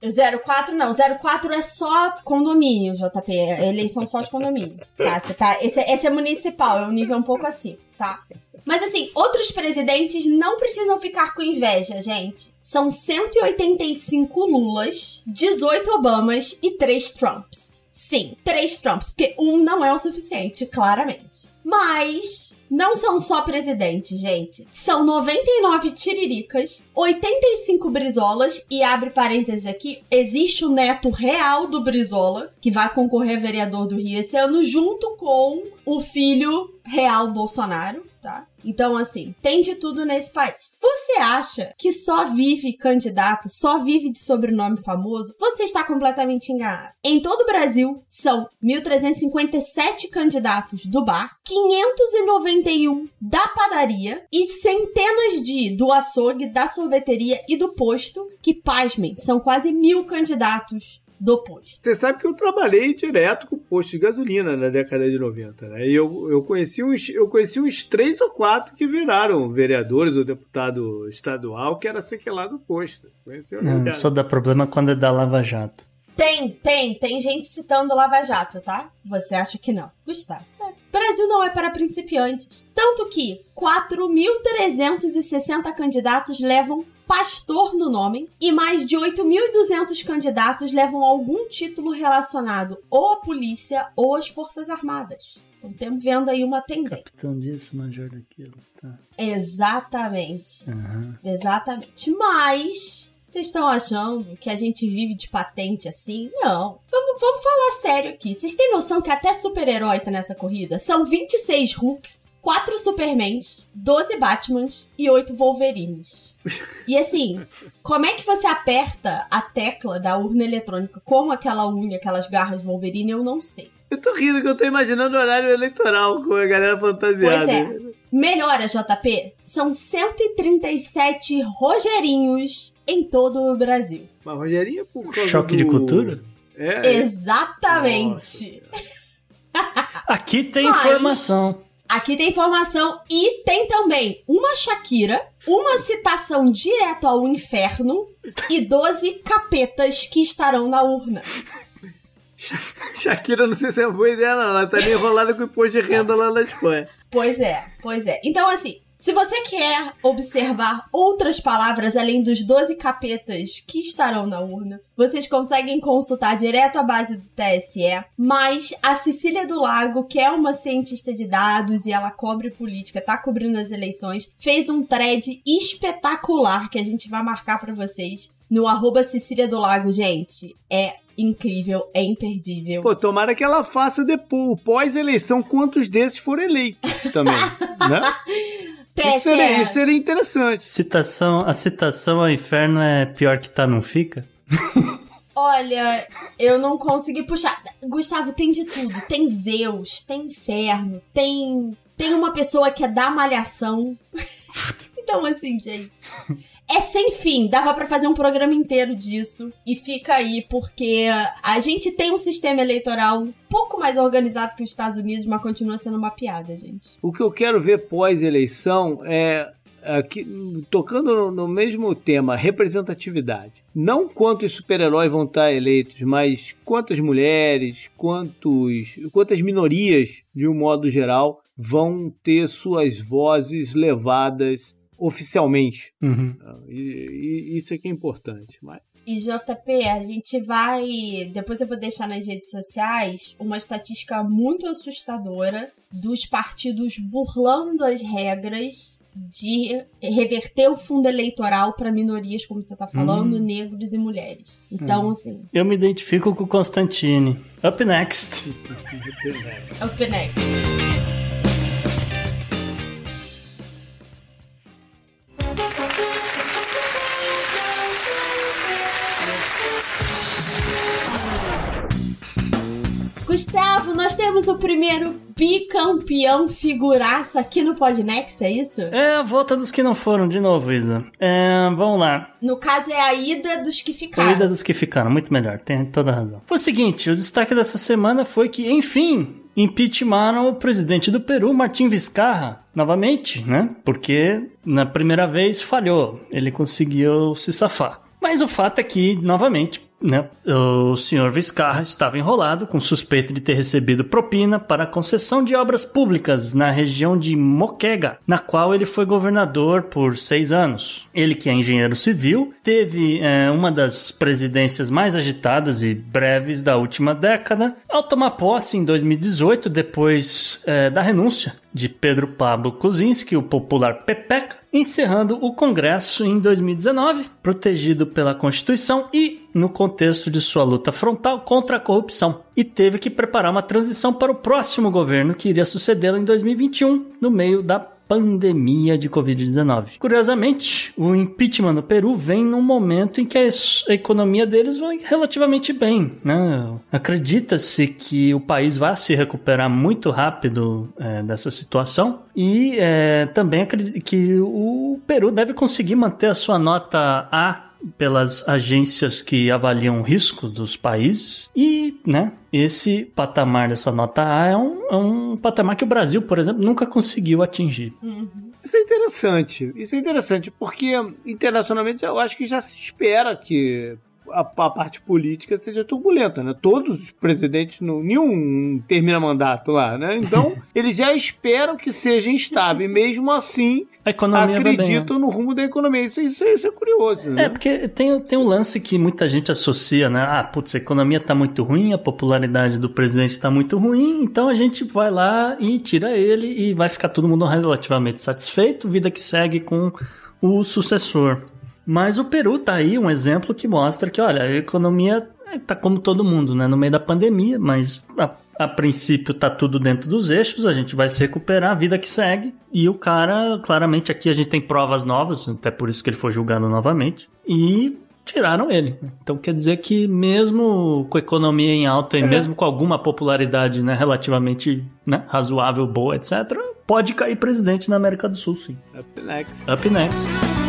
[SPEAKER 4] 04 não, 04 é só condomínio, JP. É eleição só de condomínio. Tá, você tá. Esse, é- esse é municipal, é um nível um pouco assim, tá? Mas assim, outros presidentes não precisam ficar com inveja, gente. São 185 Lulas, 18 Obamas e 3 Trumps. Sim, 3 Trumps, porque um não é o suficiente, claramente. Mas não são só presidentes, gente. São 99 tiriricas, 85 brizolas, e abre parênteses aqui, existe o neto real do Brizola, que vai concorrer a vereador do Rio esse ano, junto com o filho real Bolsonaro, tá? Então, assim, tem de tudo nesse país. Você acha que só vive candidato, só vive de sobrenome famoso? Você está completamente enganado. Em todo o Brasil, são 1.357 candidatos do bar, 591 da padaria e centenas de do açougue, da sorveteria e do posto, que, pasmem, são quase mil candidatos do posto.
[SPEAKER 2] Você sabe que eu trabalhei direto com posto de gasolina na década de 90, né? E eu, eu, conheci uns, eu conheci uns três ou quatro que viraram vereadores ou deputado estadual que era sequelado do posto. Conheci
[SPEAKER 3] Não, só dá problema quando é da Lava Jato.
[SPEAKER 4] Tem, tem, tem gente citando Lava Jato, tá? Você acha que não. Gustavo. Brasil não é para principiantes. Tanto que 4.360 candidatos levam pastor no nome e mais de 8.200 candidatos levam algum título relacionado ou à polícia ou às Forças Armadas. Então, temos vendo aí uma tendência.
[SPEAKER 3] Capitão disso, major daquilo. Tá.
[SPEAKER 4] Exatamente.
[SPEAKER 3] Aham.
[SPEAKER 4] Exatamente. Mas vocês estão achando que a gente vive de patente assim? Não. Vamos, vamos falar sério aqui. Vocês têm noção que até super-herói tá nessa corrida? São 26 Hulks, 4 Supermans, 12 Batmans e 8 Wolverines. E assim, como é que você aperta a tecla da urna eletrônica como aquela unha, aquelas garras Wolverine, eu não sei.
[SPEAKER 2] Eu tô rindo que eu tô imaginando o horário eleitoral com a galera fantasiada.
[SPEAKER 4] Pois é. Melhora, JP. São 137 Rogerinhos em todo o Brasil.
[SPEAKER 2] Mas Rogerinho é por causa
[SPEAKER 3] Choque
[SPEAKER 2] do-
[SPEAKER 3] de cultura?
[SPEAKER 2] É.
[SPEAKER 4] Exatamente.
[SPEAKER 3] Aqui tem
[SPEAKER 4] Mas-
[SPEAKER 3] informação.
[SPEAKER 4] Aqui tem informação e tem também uma Shakira, uma citação direto ao inferno e 12 capetas que estarão na urna. [LAUGHS]
[SPEAKER 2] Shakira, não sei se é boa ideia, não. Ela tá meio enrolada com o imposto de renda lá na Espanha.
[SPEAKER 4] Pois é, pois é. Então, assim, se você quer observar outras palavras além dos 12 capetas que estarão na urna, vocês conseguem consultar direto a base do TSE. Mas a Cecília do Lago, que é uma cientista de dados e ela cobre política, tá cobrindo as eleições, fez um thread espetacular que a gente vai marcar pra vocês no arroba Cecília do Lago, gente. É incrível, é imperdível.
[SPEAKER 2] Pô, tomara que ela faça depois, pós-eleição, quantos desses foram eleitos também, [LAUGHS] né? Isso seria, isso seria interessante.
[SPEAKER 3] Citação, a citação ao inferno é pior que tá, não fica? [LAUGHS]
[SPEAKER 4] Olha, eu não consegui puxar. Gustavo, tem de tudo. Tem Zeus, tem inferno, tem. Tem uma pessoa que é da malhação. [LAUGHS] então, assim, gente. É sem fim. Dava pra fazer um programa inteiro disso. E fica aí, porque a gente tem um sistema eleitoral um pouco mais organizado que os Estados Unidos, mas continua sendo uma piada, gente.
[SPEAKER 2] O que eu quero ver pós-eleição é. Aqui, tocando no, no mesmo tema, representatividade. Não quantos super-heróis vão estar eleitos, mas quantas mulheres, quantos, quantas minorias, de um modo geral, vão ter suas vozes levadas oficialmente.
[SPEAKER 3] Uhum.
[SPEAKER 2] E, e isso é que é importante. Mas
[SPEAKER 4] E JP, a gente vai. Depois eu vou deixar nas redes sociais uma estatística muito assustadora dos partidos burlando as regras de reverter o fundo eleitoral para minorias, como você tá falando, negros e mulheres. Então, assim,
[SPEAKER 3] Eu me identifico com o Constantine. Up next.
[SPEAKER 4] up next. Gustavo, nós temos o primeiro bicampeão figuraça aqui no Podnext, é isso?
[SPEAKER 3] É a volta dos que não foram, de novo, Isa. É, vamos lá.
[SPEAKER 4] No caso, é a ida dos que ficaram.
[SPEAKER 3] A ida dos que ficaram, muito melhor, tem toda a razão. Foi o seguinte, o destaque dessa semana foi que, enfim, impeachmentaram o presidente do Peru, Martim Vizcarra, novamente, né? Porque na primeira vez falhou, ele conseguiu se safar. Mas o fato é que, novamente, né, o senhor Vizcarra estava enrolado com suspeita de ter recebido propina para concessão de obras públicas na região de Moquega, na qual ele foi governador por seis anos. Ele, que é engenheiro civil, teve é, uma das presidências mais agitadas e breves da última década, ao tomar posse em 2018, depois é, da renúncia de Pedro Pablo Kuczynski, o popular Pepeca, encerrando o Congresso em 2019, protegido pela Constituição e no contexto de sua luta frontal contra a corrupção, e teve que preparar uma transição para o próximo governo que iria sucedê-lo em 2021, no meio da pandemia de Covid-19. Curiosamente, o impeachment no Peru vem num momento em que a economia deles vai relativamente bem. Né? Acredita-se que o país vai se recuperar muito rápido é, dessa situação e é, também que o Peru deve conseguir manter a sua nota A pelas agências que avaliam o risco dos países e, né, esse patamar dessa nota A é um, é um patamar que o Brasil, por exemplo, nunca conseguiu atingir.
[SPEAKER 2] Uhum. Isso é interessante. Isso é interessante porque internacionalmente eu acho que já se espera que a, a, parte política seja turbulenta, né? Todos os presidentes, não, nenhum termina mandato lá, né? Então, [LAUGHS] eles já esperam que seja instável. E mesmo assim, acreditam bem, né? no rumo da economia. Isso, isso, isso é curioso, né?
[SPEAKER 3] É, porque tem, tem um lance que muita gente associa, né? Ah, putz, a economia tá muito ruim, a popularidade do presidente tá muito ruim, então a gente vai lá e tira ele e vai ficar todo mundo relativamente satisfeito, vida que segue com o sucessor. Mas o Peru tá aí um exemplo que mostra que, olha, a economia tá como todo mundo, né? No meio da pandemia, mas a, a princípio tá tudo dentro dos eixos, a gente vai se recuperar, a vida que segue. E o cara, claramente aqui a gente tem provas novas, até por isso que ele foi julgado novamente. E tiraram ele. Então quer dizer que mesmo com a economia em alta e é. mesmo com alguma popularidade né, relativamente né, razoável, boa, etc., pode cair presidente na América do Sul, sim.
[SPEAKER 2] Up next.
[SPEAKER 3] Up next.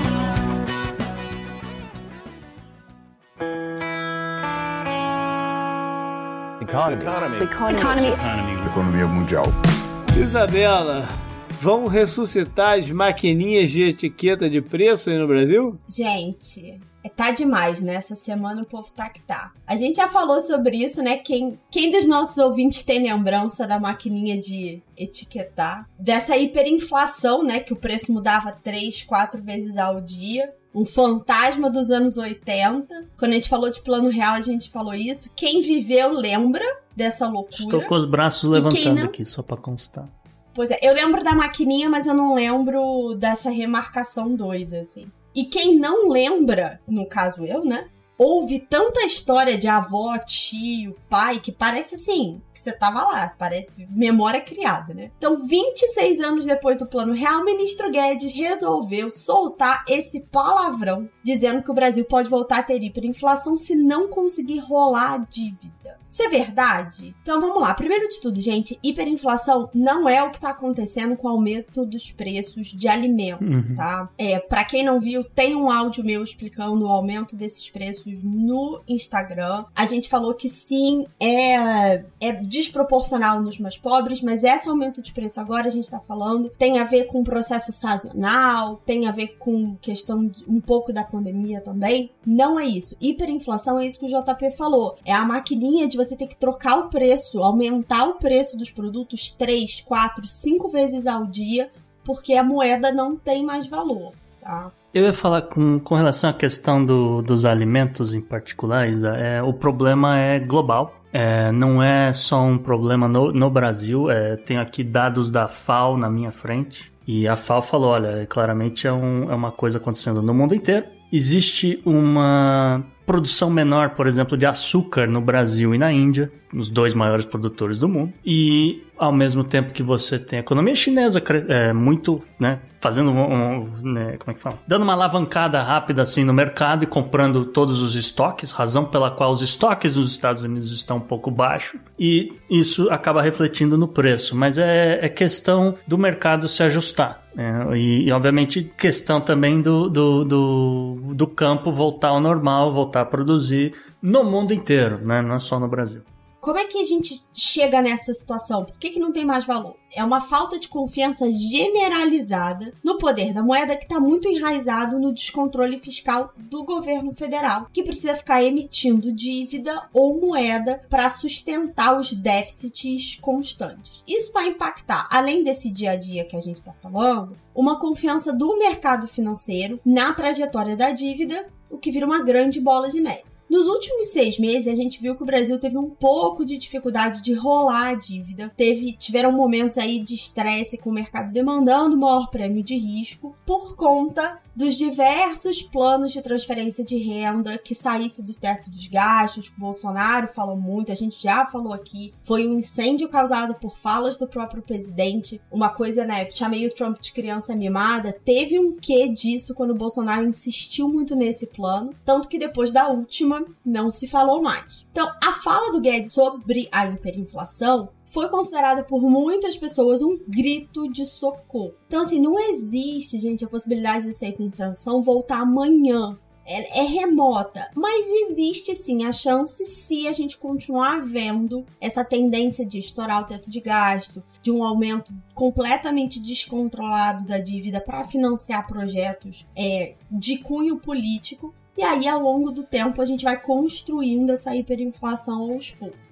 [SPEAKER 6] Economy. Economy. Economy.
[SPEAKER 7] Economy. Economia mundial.
[SPEAKER 2] Isabela, vão ressuscitar as maquininhas de etiqueta de preço aí no Brasil?
[SPEAKER 4] Gente, é, tá demais, né? Essa semana o povo tá que tá. A gente já falou sobre isso, né? Quem, quem dos nossos ouvintes tem lembrança da maquininha de etiquetar? Dessa hiperinflação, né? Que o preço mudava três, quatro vezes ao dia um fantasma dos anos 80. Quando a gente falou de plano real, a gente falou isso. Quem viveu lembra dessa loucura.
[SPEAKER 3] Estou com os braços levantando não... aqui, só para constar.
[SPEAKER 4] Pois é, eu lembro da maquininha, mas eu não lembro dessa remarcação doida, assim. E quem não lembra, no caso eu, né? Houve tanta história de avó, tio, pai, que parece assim, você tava lá, parece memória criada, né? Então, 26 anos depois do plano real, o ministro Guedes resolveu soltar esse palavrão, dizendo que o Brasil pode voltar a ter hiperinflação se não conseguir rolar a dívida. Isso é verdade? Então vamos lá. Primeiro de tudo, gente, hiperinflação não é o que está acontecendo com o aumento dos preços de alimento, uhum. tá? É, para quem não viu, tem um áudio meu explicando o aumento desses preços no Instagram. A gente falou que sim, é, é desproporcional nos mais pobres, mas esse aumento de preço agora a gente está falando tem a ver com processo sazonal, tem a ver com questão de, um pouco da pandemia também. Não é isso. Hiperinflação é isso que o JP falou. É a maquininha de você ter que trocar o preço, aumentar o preço dos produtos 3, 4, 5 vezes ao dia, porque a moeda não tem mais valor, tá?
[SPEAKER 3] Eu ia falar com, com relação à questão do, dos alimentos em particular, Isa, é, o problema é global. É, não é só um problema no, no Brasil, é, tenho aqui dados da FAO na minha frente. E a FAO falou: olha, claramente é, um, é uma coisa acontecendo no mundo inteiro. existe uma produção menor, por exemplo, de açúcar no Brasil e na Índia, os dois maiores produtores do mundo, e ao mesmo tempo que você tem a economia chinesa é, muito, né, fazendo um, um né, como é que fala? Dando uma alavancada rápida assim no mercado e comprando todos os estoques, razão pela qual os estoques nos Estados Unidos estão um pouco baixos, e isso acaba refletindo no preço, mas é, é questão do mercado se ajustar. É, e, e, obviamente, questão também do, do, do, do campo voltar ao normal, voltar a produzir no mundo inteiro, né? não é só no Brasil.
[SPEAKER 4] Como é que a gente chega nessa situação? Por que, que não tem mais valor? É uma falta de confiança generalizada no poder da moeda que está muito enraizado no descontrole fiscal do governo federal, que precisa ficar emitindo dívida ou moeda para sustentar os déficits constantes. Isso vai impactar, além desse dia a dia que a gente está falando, uma confiança do mercado financeiro na trajetória da dívida, o que vira uma grande bola de neve. Nos últimos seis meses, a gente viu que o Brasil teve um pouco de dificuldade de rolar a dívida. Teve, tiveram momentos aí de estresse com o mercado demandando maior prêmio de risco por conta dos diversos planos de transferência de renda que saísse do teto dos gastos, que o Bolsonaro falou muito, a gente já falou aqui, foi um incêndio causado por falas do próprio presidente, uma coisa, né, chamei o Trump de criança mimada, teve um quê disso quando o Bolsonaro insistiu muito nesse plano, tanto que depois da última não se falou mais. Então, a fala do Guedes sobre a hiperinflação foi considerada por muitas pessoas um grito de socorro. Então, assim, não existe, gente, a possibilidade dessa hiperinflação voltar amanhã. É, é, remota, mas existe sim a chance se a gente continuar vendo essa tendência de estourar o teto de gasto, de um aumento completamente descontrolado da dívida para financiar projetos é, de cunho político. E aí, ao longo do tempo, a gente vai construindo essa hiperinflação aos poucos.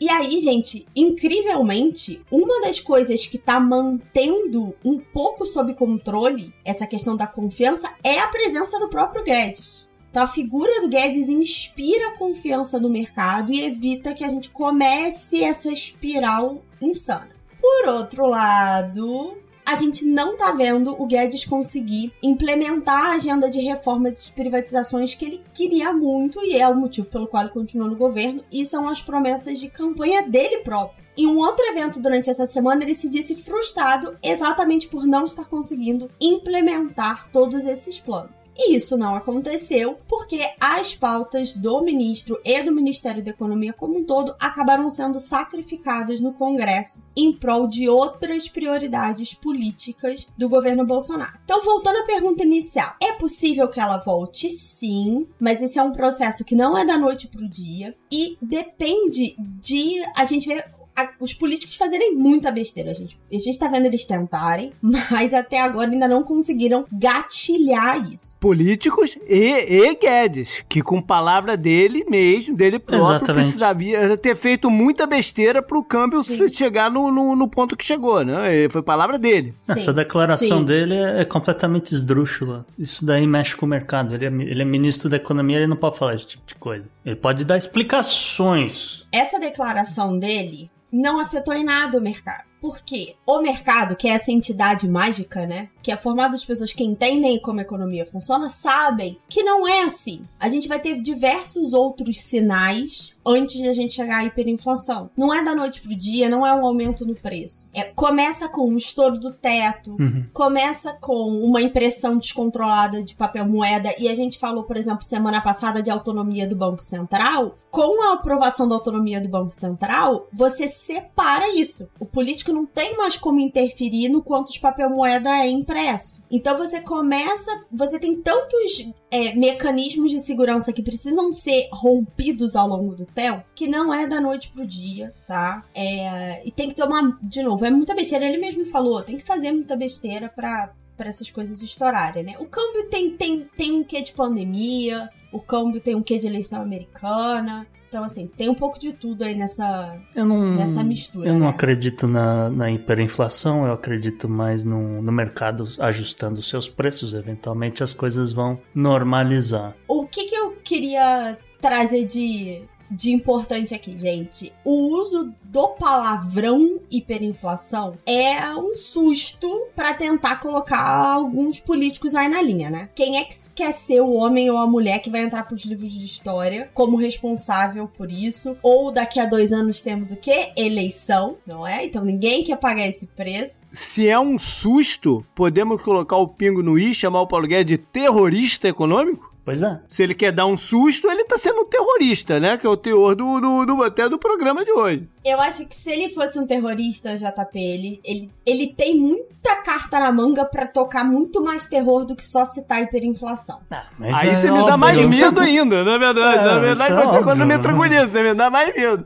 [SPEAKER 4] E aí, gente, incrivelmente, uma das coisas que tá mantendo um pouco sob controle essa questão da confiança é a presença do próprio Guedes. Então, a figura do Guedes inspira a confiança no mercado e evita que a gente comece essa espiral insana. Por outro lado, a gente não tá vendo o Guedes conseguir implementar a agenda de reformas de privatizações que ele queria muito e é o motivo pelo qual ele continua no governo, e são as promessas de campanha dele próprio. Em um outro evento durante essa semana, ele se disse frustrado exatamente por não estar conseguindo implementar todos esses planos. E isso não aconteceu porque as pautas do ministro e do Ministério da Economia como um todo acabaram sendo sacrificadas no Congresso em prol de outras prioridades políticas do governo Bolsonaro. Então, voltando à pergunta inicial, é possível que ela volte? Sim, mas esse é um processo que não é da noite para o dia e depende de a gente ver a, os políticos fazerem muita besteira, gente. A gente tá vendo eles tentarem, [LAUGHS] mas até agora ainda não conseguiram gatilhar isso.
[SPEAKER 2] Políticos e, e Guedes, que com palavra dele mesmo, dele próprio, Exatamente. precisaria ter feito muita besteira pro câmbio Sim. chegar no, no, no, ponto que chegou, né? Foi palavra dele.
[SPEAKER 3] Sim. Essa declaração Sim. dele é, é completamente esdrúxula. Isso daí mexe com o mercado. Ele é, ele é ministro da economia, ele não pode falar esse tipo de coisa. Ele pode dar explicações.
[SPEAKER 4] Essa declaração dele não afetou em nada o mercado. Porque o mercado, que é essa entidade mágica, né? Que é formado de pessoas que entendem como a economia funciona, sabem que não é assim. A gente vai ter diversos outros sinais antes de a gente chegar à hiperinflação. Não é da noite pro dia, não é um aumento no preço. É, começa com um estouro do teto, uhum. começa com uma impressão descontrolada de papel moeda, e a gente falou, por exemplo, semana passada de autonomia do Banco Central. Com a aprovação da autonomia do Banco Central, você separa isso. O político não tem mais como interferir no quanto de papel moeda é impresso. Então você começa, você tem tantos é, mecanismos de segurança que precisam ser rompidos ao longo do tempo que não é da noite pro dia, tá? É, e tem que tomar, de novo, é muita besteira. Ele mesmo falou, tem que fazer muita besteira para para essas coisas estourarem, né? O câmbio tem, tem, tem um quê de pandemia, o câmbio tem um quê de eleição americana, então, assim, tem um pouco de tudo aí nessa,
[SPEAKER 3] eu não,
[SPEAKER 4] nessa mistura.
[SPEAKER 3] Eu
[SPEAKER 4] né?
[SPEAKER 3] não acredito na, na hiperinflação, eu acredito mais no, no mercado ajustando seus preços. Eventualmente as coisas vão normalizar.
[SPEAKER 4] O que, que eu queria trazer de de importante aqui, gente. O uso do palavrão hiperinflação é um susto para tentar colocar alguns políticos aí na linha, né? Quem é que quer ser o homem ou a mulher que vai entrar pros livros de história como responsável por isso? Ou daqui a dois anos temos o quê? Eleição, não é? Então ninguém quer pagar esse preço.
[SPEAKER 2] Se é um susto, podemos colocar o pingo no i, chamar o Paulo Guedes de terrorista econômico?
[SPEAKER 3] Pois é.
[SPEAKER 2] Se ele quer dar um susto, ele tá sendo um terrorista, né? Que é o teor do, do, do até do programa de hoje.
[SPEAKER 4] Eu acho que se ele fosse um terrorista, JP, ele, ele, ele tem muita carta na manga para tocar muito mais terror do que só citar hiperinflação.
[SPEAKER 3] Ah,
[SPEAKER 2] Aí
[SPEAKER 3] é
[SPEAKER 2] você me dá
[SPEAKER 3] óbvio.
[SPEAKER 2] mais medo ainda, na verdade.
[SPEAKER 3] É,
[SPEAKER 2] na verdade,
[SPEAKER 3] é
[SPEAKER 2] pode ser
[SPEAKER 3] óbvio.
[SPEAKER 2] quando me tranquiliza, você me dá mais medo.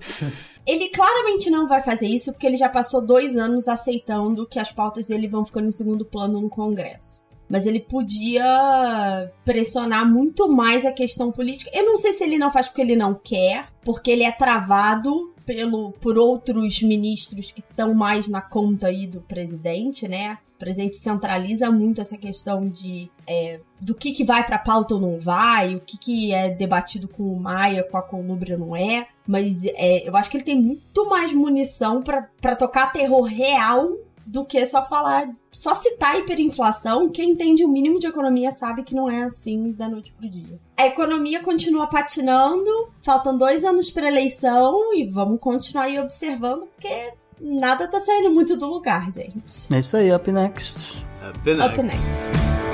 [SPEAKER 4] Ele claramente não vai fazer isso porque ele já passou dois anos aceitando que as pautas dele vão ficando em segundo plano no Congresso. Mas ele podia pressionar muito mais a questão política. Eu não sei se ele não faz porque ele não quer, porque ele é travado pelo, por outros ministros que estão mais na conta aí do presidente, né? O presidente centraliza muito essa questão de é, do que, que vai pra pauta ou não vai, o que, que é debatido com o Maia, com a Colubra não é. Mas é, eu acho que ele tem muito mais munição pra tocar terror real do que só falar, só citar hiperinflação. Quem entende o mínimo de economia sabe que não é assim da noite pro dia. A economia continua patinando, faltam dois anos pra eleição e vamos continuar aí observando porque nada tá saindo muito do lugar, gente.
[SPEAKER 3] É isso aí, up next.
[SPEAKER 4] Up next.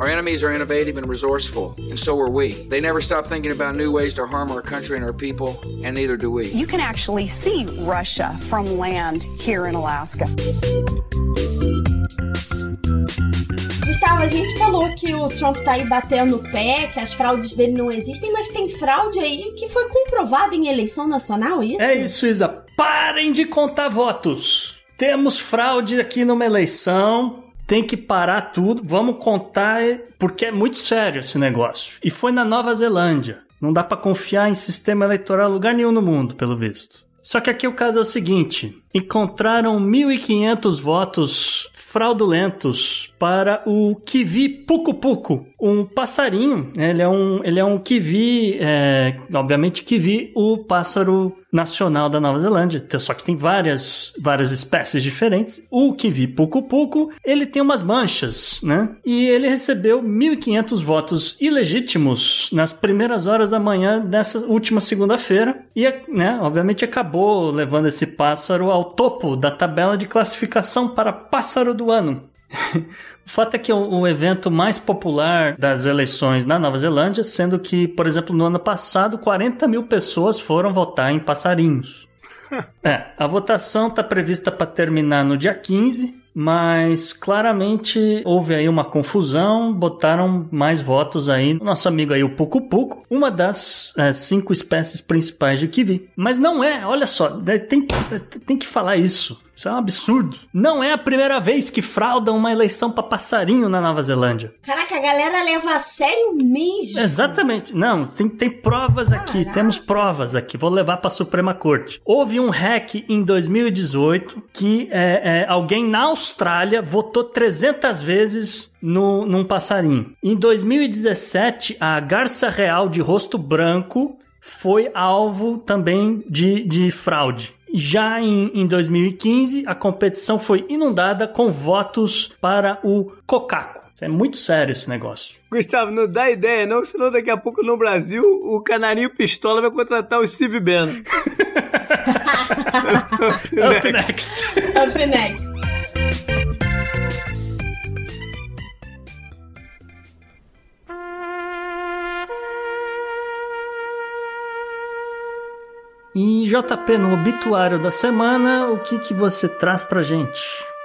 [SPEAKER 7] Our enemies are innovative and resourceful, and so are we. They never stop thinking about new ways to harm our country and our people, and neither do we.
[SPEAKER 8] You can actually see Russia from land here in Alaska.
[SPEAKER 4] Gustavo, a gente falou que o Trump tá aí batendo o pé, que as fraudes dele não existem, mas tem fraude aí que foi comprovada em eleição nacional, isso?
[SPEAKER 3] É isso, Isa. Parem de contar votos. Temos fraude aqui numa eleição. Tem que parar tudo. Vamos contar, porque é muito sério esse negócio. E foi na Nova Zelândia. Não dá pra confiar em sistema eleitoral lugar nenhum no mundo, pelo visto. Só que aqui o caso é o seguinte: encontraram 1.500 votos fraudulentos para o kiwi pucu-pucu, um passarinho. Ele é um, ele é um kiwi, é, obviamente kiwi, o pássaro nacional da Nova Zelândia. Só que tem várias, várias espécies diferentes. O kiwi pucu-pucu, ele tem umas manchas, né? E ele recebeu 1.500 votos ilegítimos nas primeiras horas da manhã dessa última segunda-feira. E, né, obviamente acabou levando esse pássaro ao topo da tabela de classificação para pássaro do ano. [LAUGHS] o fato é que é o, o evento mais popular das eleições na Nova Zelândia, sendo que, por exemplo, no ano passado, 40 mil pessoas foram votar em passarinhos. [LAUGHS] é, a votação está prevista para terminar no dia 15, mas claramente houve aí uma confusão, botaram mais votos aí. O nosso amigo aí, o Pucu Pucu, uma das é, cinco espécies principais de kiwi. Mas não é, olha só, tem, tem que falar isso. Isso é um absurdo. Não é a primeira vez que fraudam uma eleição para passarinho na Nova Zelândia.
[SPEAKER 4] Caraca, a galera leva a sério mesmo.
[SPEAKER 3] Exatamente. Não, tem, tem provas aqui.
[SPEAKER 4] Caraca.
[SPEAKER 3] Temos provas aqui. Vou levar para a Suprema Corte. Houve um hack em 2018 que é, é, alguém na Austrália votou 300 vezes no, num passarinho. Em 2017, a garça real de rosto branco foi alvo também de, de fraude. Já em, em 2015, a competição foi inundada com votos para o Cocaco. É muito sério esse negócio.
[SPEAKER 2] Gustavo, não dá ideia não, senão daqui a pouco no Brasil o Canarinho Pistola vai contratar o Steve Bannon. [LAUGHS] [LAUGHS]
[SPEAKER 3] Up next.
[SPEAKER 4] Up next.
[SPEAKER 3] E JP, no obituário da semana, o que, que você traz pra gente?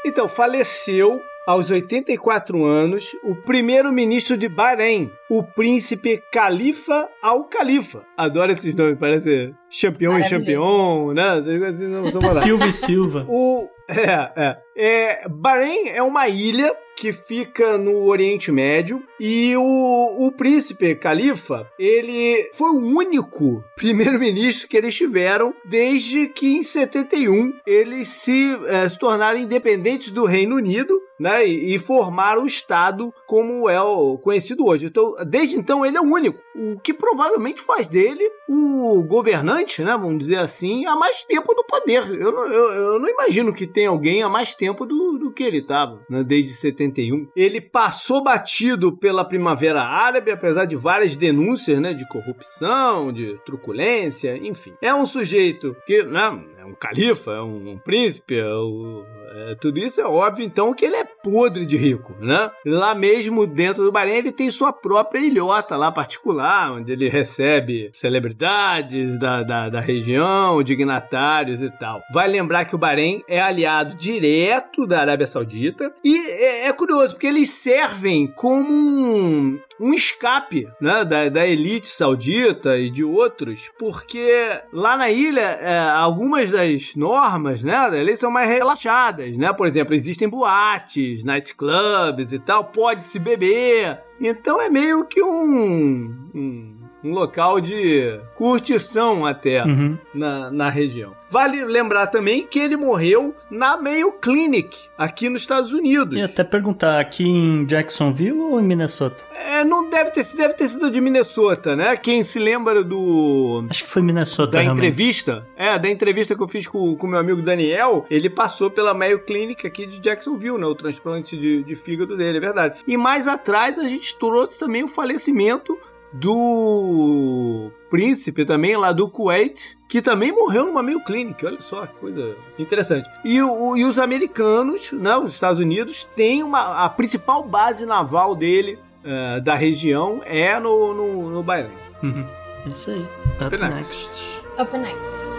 [SPEAKER 2] Então, faleceu aos 84 anos o primeiro-ministro de Bahrein, o príncipe Khalifa Al-Khalifa. Adoro esses nomes, parece campeão e campeão, né? Assim.
[SPEAKER 3] Silva e Silva.
[SPEAKER 2] O é, é, é. Bahrein é uma ilha que fica no Oriente Médio e o, o príncipe Califa, ele foi o único primeiro-ministro que eles tiveram desde que em 71 eles se, eh, se tornaram independentes do Reino Unido né, e, e formar o Estado como é o conhecido hoje. Então, desde então, ele é o único, o que provavelmente faz dele o governante, né, vamos dizer assim, há mais tempo do poder. Eu não, eu, eu não imagino que tenha alguém há mais tempo do, do que ele estava, né, desde 71. Ele passou batido pela Primavera Árabe, apesar de várias denúncias né, de corrupção, de truculência, enfim. É um sujeito que né, um califa, é um, um príncipe, é um, é, tudo isso é óbvio, então, que ele é podre de rico, né? Lá mesmo dentro do Bahrein, ele tem sua própria ilhota lá particular, onde ele recebe celebridades da, da, da região, dignatários e tal. Vai lembrar que o Bahrein é aliado direto da Arábia Saudita e é, é curioso, porque eles servem como um, um escape né, da, da elite saudita e de outros, porque lá na ilha, é, algumas das normas né, da lei são mais relaxadas. Né? Por exemplo, existem boates, nightclubs e tal, pode-se beber. Então é meio que um, um um local de curtição até
[SPEAKER 3] Uhum.
[SPEAKER 2] na, na região. Vale lembrar também que ele morreu na Mayo Clinic, aqui nos Estados Unidos.
[SPEAKER 3] E até perguntar, aqui em Jacksonville ou em Minnesota?
[SPEAKER 2] É, não deve ter, sido- deve ter sido de Minnesota, né? Quem se lembra do
[SPEAKER 3] Acho que foi Minnesota,
[SPEAKER 2] da
[SPEAKER 3] realmente.
[SPEAKER 2] entrevista, é, da entrevista que eu fiz com o meu amigo Daniel, ele passou pela Mayo Clinic aqui de Jacksonville, né? O transplante de, de fígado dele, é verdade. E mais atrás a gente trouxe também o falecimento do príncipe também lá do Kuwait, que também morreu numa Mayo Clinic. Olha só, que coisa interessante. E, o- e os americanos, né? Os Estados Unidos, têm uma, a principal base naval dele, eh, da região, é no, no, no Bahrein.
[SPEAKER 3] Uhum. Isso aí. Up
[SPEAKER 2] Up next.
[SPEAKER 3] next.
[SPEAKER 4] Up next.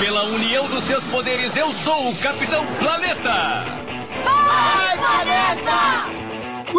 [SPEAKER 9] Pela união dos seus poderes, eu sou o Capitão Planeta!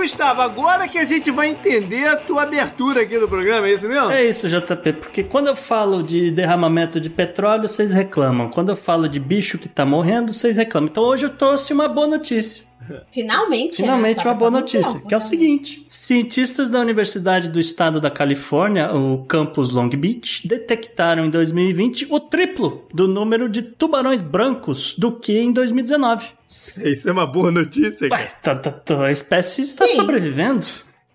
[SPEAKER 2] Gustavo, agora que a gente vai entender a tua abertura aqui do programa, é isso mesmo?
[SPEAKER 3] É isso, JP, porque quando eu falo de derramamento de petróleo, vocês reclamam. Quando eu falo de bicho que tá morrendo, vocês reclamam. Então hoje eu trouxe uma boa notícia.
[SPEAKER 4] Finalmente, né?
[SPEAKER 3] Finalmente
[SPEAKER 4] Tava
[SPEAKER 3] uma boa notícia,
[SPEAKER 4] tempo,
[SPEAKER 3] que é o
[SPEAKER 4] né?
[SPEAKER 3] seguinte: cientistas da Universidade do Estado da Califórnia, o campus Long Beach, detectaram em 2020 o triplo do número de tubarões brancos do que em 2019.
[SPEAKER 2] Isso é uma boa notícia, cara.
[SPEAKER 3] Ué, tá- tá- tá- a espécie está
[SPEAKER 4] Sim.
[SPEAKER 3] sobrevivendo.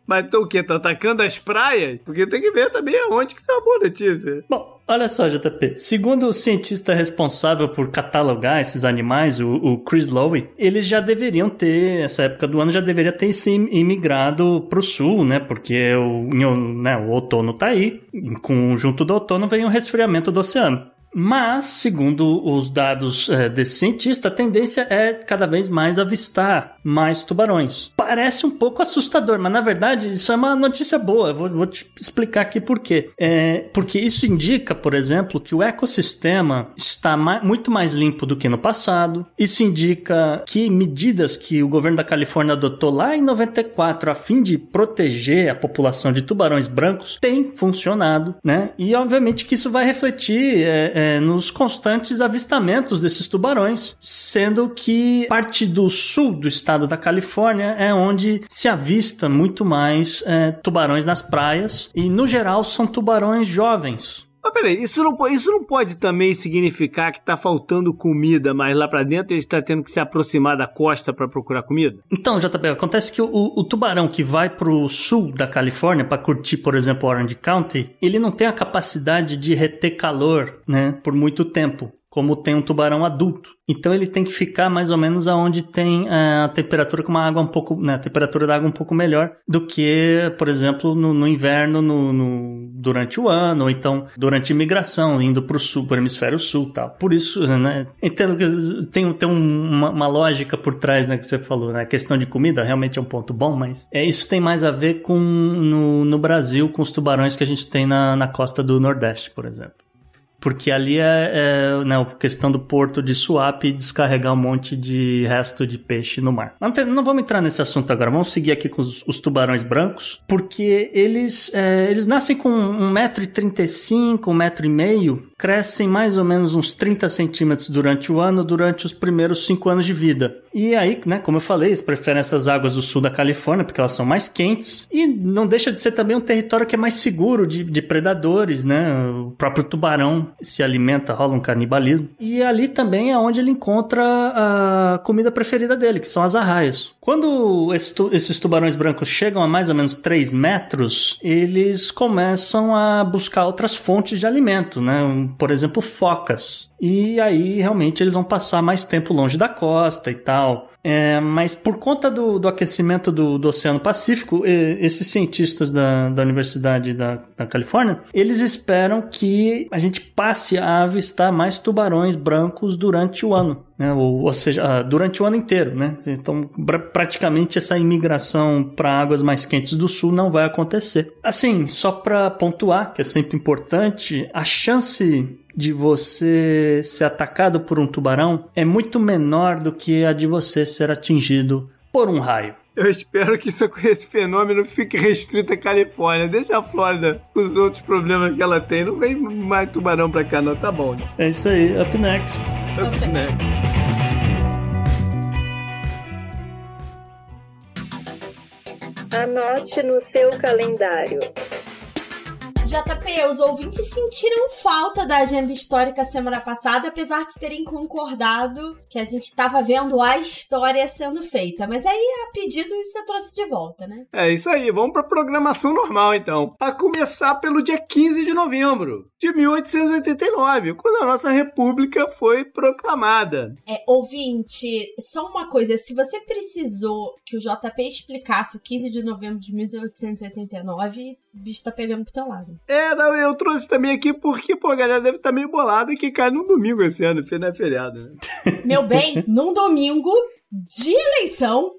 [SPEAKER 2] Mas então o quê? Tá atacando as praias? Porque tem que ver também aonde que isso é uma boa notícia.
[SPEAKER 3] Bom, olha só, JP. Segundo o cientista responsável por catalogar esses animais, o, o Chris Lowe, eles já deveriam ter, essa época do ano, já deveria ter se imigrado pro sul, né? Porque o, né, o outono tá aí. Com, junto do outono vem o resfriamento do oceano. Mas, segundo os dados eh, desse cientista, a tendência é cada vez mais avistar mais tubarões. Parece um pouco assustador, mas na verdade isso é uma notícia boa. Vou, vou te explicar aqui por quê. É, porque isso indica, por exemplo, que o ecossistema está muito mais limpo do que no passado. Isso indica que medidas que o governo da Califórnia adotou lá em 94 a fim de proteger a população de tubarões brancos têm funcionado, né? E obviamente que isso vai refletir é, é, nos constantes avistamentos desses tubarões, sendo que parte do sul do estado da Califórnia é onde se avista muito mais é, tubarões nas praias e no geral são tubarões jovens.
[SPEAKER 2] Mas peraí, isso não, isso não pode também significar que tá faltando comida, mas lá pra dentro ele está tendo que se aproximar da costa pra procurar comida?
[SPEAKER 3] Então, JP, acontece que o, o tubarão que vai pro sul da Califórnia para curtir, por exemplo, Orange County, ele não tem a capacidade de reter calor, né, por muito tempo, como tem um tubarão adulto. Então ele tem que ficar mais ou menos aonde tem eh, a temperatura com uma água um pouco, né, a temperatura da água um pouco melhor do que, por exemplo, no, no inverno, no, no- durante o ano, ou então durante a imigração, indo pro sul, pro hemisfério sul, tal. Por isso, né, que tem, tem um- uma, uma lógica por trás, né, que você falou, né, a questão de comida realmente é um ponto bom, mas é isso tem mais a ver com no, no Brasil com os tubarões que a gente tem na, na costa do Nordeste, por exemplo. Porque ali é, é né, a questão do porto de Suape e descarregar um monte de resto de peixe no mar. Não, tem- não vamos entrar nesse assunto agora, vamos seguir aqui com os, os tubarões brancos, porque eles, é, eles nascem com 1,35m, 1,5m, crescem mais ou menos uns 30 centímetros durante o ano, durante os primeiros 5 anos de vida. E aí, né, como eu falei, eles preferem essas águas do sul da Califórnia, porque elas são mais quentes, e não deixa de ser também um território que é mais seguro de, de predadores, né? O próprio tubarão se alimenta, rola um canibalismo. E ali também é onde ele encontra a comida preferida dele, que são as arraias. Quando esses tubarões brancos chegam a mais ou menos 3 metros, eles começam a buscar outras fontes de alimento, né? Por exemplo, focas. E aí realmente eles vão passar mais tempo longe da costa e tal. É, mas por conta do, do aquecimento do, do, Oceano Pacífico, esses cientistas da, da Universidade da, da, Califórnia, eles esperam que a gente passe a avistar mais tubarões brancos durante o ano. Né? Ou, ou seja, ah, durante o ano inteiro. Né? Então, praticamente essa imigração para águas mais quentes do sul não vai acontecer. Assim, só para pontuar, que é sempre importante, a chance de você ser atacado por um tubarão é muito menor do que a de você ser atingido por um raio.
[SPEAKER 2] Eu espero que isso, [LAUGHS] esse fenômeno fique restrito à Califórnia. Deixa a Flórida com os outros problemas que ela tem. Não vem mais tubarão pra cá, não. Tá bom, né?
[SPEAKER 3] É isso aí. Up next.
[SPEAKER 2] Up, Up next.
[SPEAKER 10] Anote no seu calendário.
[SPEAKER 4] JP, os ouvintes sentiram falta da agenda histórica semana passada, apesar de terem concordado que a gente estava vendo a história sendo feita. Mas aí, a pedido, você trouxe de volta, né?
[SPEAKER 2] É isso aí, vamos para programação normal então. A começar pelo dia 15 de novembro de 1889, quando a nossa república foi proclamada.
[SPEAKER 4] É, ouvinte, só uma coisa, se você precisou que o JP explicasse o 15 de novembro de 1889, o bicho tá pegando pro teu lado.
[SPEAKER 2] É, não, eu trouxe também aqui porque, pô, a galera deve estar tá meio bolada que cai num domingo esse ano, não é feriado, né? [LAUGHS]
[SPEAKER 4] Meu bem, num domingo de eleição.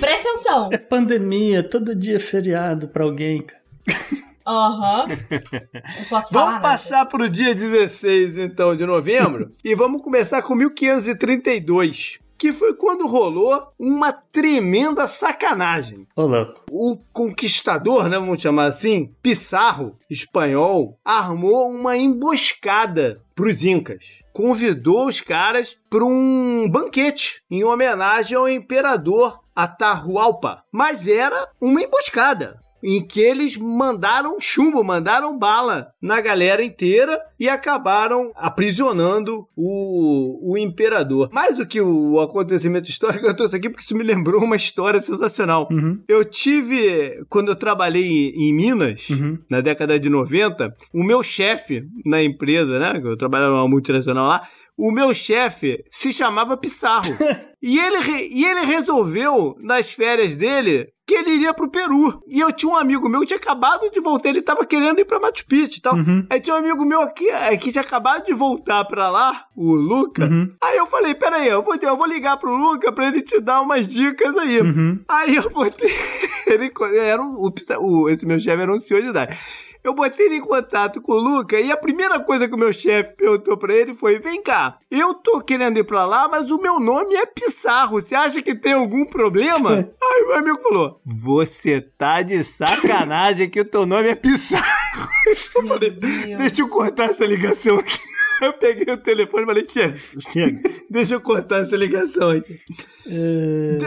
[SPEAKER 4] Presta atenção.
[SPEAKER 3] É pandemia, todo dia é feriado pra alguém, cara.
[SPEAKER 4] Aham. Uhum. posso falar
[SPEAKER 2] Vamos passar nada. pro dia 16, então, de novembro. e vamos começar com 1532 que foi quando rolou uma tremenda sacanagem.
[SPEAKER 3] Ô, louco.
[SPEAKER 2] O conquistador, né, vamos chamar assim, Pissarro, espanhol, armou uma emboscada para os incas. Convidou os caras para um banquete em homenagem ao imperador Atahualpa. Mas era uma emboscada em que eles mandaram chumbo, mandaram bala na galera inteira e acabaram aprisionando o, o imperador. Mais do que o acontecimento histórico, [LAUGHS] eu trouxe aqui porque isso me lembrou uma história sensacional. Uhum. Eu tive, quando eu trabalhei em Minas, uhum. na década de 90, o meu chefe na empresa, né, eu trabalhava numa multinacional lá, o meu chefe se chamava Pissarro. [LAUGHS] e, ele, e ele resolveu, nas férias dele, que ele iria pro Peru. E eu tinha um amigo meu que tinha acabado de voltar, ele tava querendo ir pra Machu Picchu e tal. Uhum. Aí tinha um amigo meu aqui é, que tinha acabado de voltar pra lá, o Luca. Uhum. Aí eu falei, peraí, eu vou, eu vou ligar pro Luca pra ele te dar umas dicas aí. Uhum. Aí eu botei... [LAUGHS] ele era um, o, o, esse meu chefe era um senhor de idade. Eu botei ele em contato com o Luca e a primeira coisa que o meu chefe perguntou pra ele foi: Vem cá, eu tô querendo ir pra lá, mas o meu nome é Pissarro. Você acha que tem algum problema? [LAUGHS] Aí meu amigo falou: Você tá de sacanagem que o teu nome é Pissarro. [LAUGHS] Eu falei: Deixa eu cortar essa ligação aqui. [LAUGHS] Eu peguei o telefone e falei, chega, chega, [LAUGHS] deixa eu cortar essa ligação aqui. É...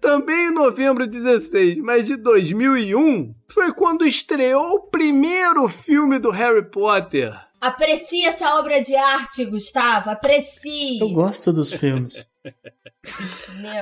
[SPEAKER 2] Também em novembro 16, mas de 2001, foi quando estreou o primeiro filme do Harry Potter.
[SPEAKER 4] Aprecie essa obra de arte, Gustavo, aprecie.
[SPEAKER 3] Eu gosto dos filmes.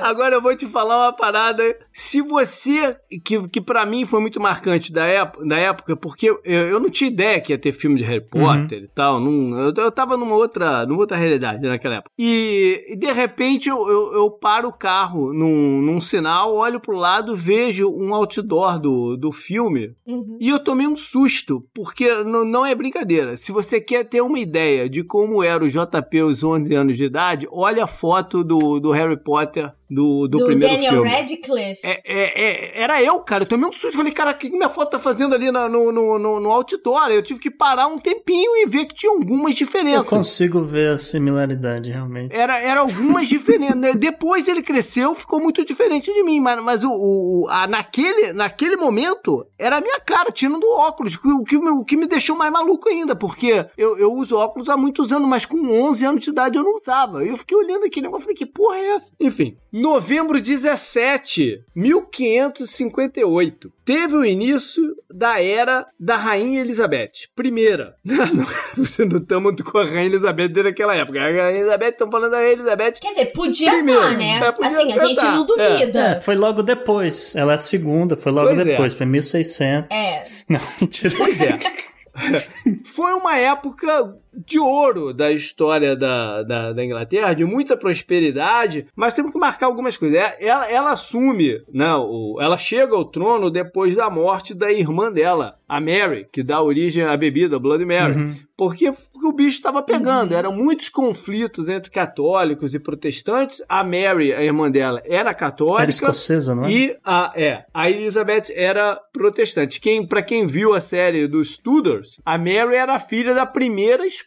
[SPEAKER 2] Agora eu vou te falar uma parada. Se você. Que, que para mim foi muito marcante da época, da época porque eu, eu não tinha ideia que ia ter filme de Harry Potter uhum. e tal. Não, eu, eu tava numa outra, numa outra realidade naquela época. E, e de repente eu, eu, eu, paro o carro num, num sinal, olho pro lado, vejo um outdoor do, do filme uhum. e eu tomei um susto, porque não, não é brincadeira. Se você quer ter uma ideia de como era o JP aos 11 anos de idade, olha a foto do, do Harry Potter do, do, do primeiro
[SPEAKER 4] Daniel
[SPEAKER 2] filme.
[SPEAKER 4] Radcliffe.
[SPEAKER 2] É, é, é, era eu, cara. Eu tomei um susto. Falei, cara, o que minha foto tá fazendo ali no, no, no, no outdoor? Eu tive que parar um tempinho e ver que tinha algumas diferenças.
[SPEAKER 3] Eu consigo ver a similaridade, realmente.
[SPEAKER 2] Era, era algumas [LAUGHS] diferenças. Né? Depois ele cresceu, ficou muito diferente de mim. Mas, mas o, o a, naquele, naquele momento, era a minha cara, tirando óculos. O que, o que me deixou mais maluco ainda, porque eu, eu uso óculos há muitos anos, mas com 11 anos de idade eu não usava. Eu fiquei olhando aquele negócio e falei, que porra é essa? Enfim, novembro 17, 1558. Teve o início da era da Rainha Elizabeth I. [LAUGHS] não estamos com a Rainha Elizabeth desde aquela época. A Rainha Elizabeth, estamos falando da Rainha Elizabeth.
[SPEAKER 4] Quer dizer, podia estar, né? É, podia assim, a gente não duvida.
[SPEAKER 3] É. É, foi logo depois. Ela é a segunda, foi logo pois é. depois. Foi 1600.
[SPEAKER 4] É.
[SPEAKER 3] Não, mentira.
[SPEAKER 2] Pois é. [LAUGHS] foi uma época de ouro da história da, da, da, Inglaterra, de muita prosperidade, mas temos que marcar algumas coisas. É, ela, ela assume, né, o, ela chega ao trono depois da morte da irmã dela, a Mary, que dá origem à bebida Blood Mary. Uhum. Porque, porque, o bicho estava pegando, uhum. eram muitos conflitos entre católicos e protestantes. A Mary, a irmã dela, era católica. Era
[SPEAKER 3] escocesa, não é?
[SPEAKER 2] E a, é, a Elizabeth era protestante. Quem, para quem viu a série dos Tudors, a Mary era filha da primeira esposa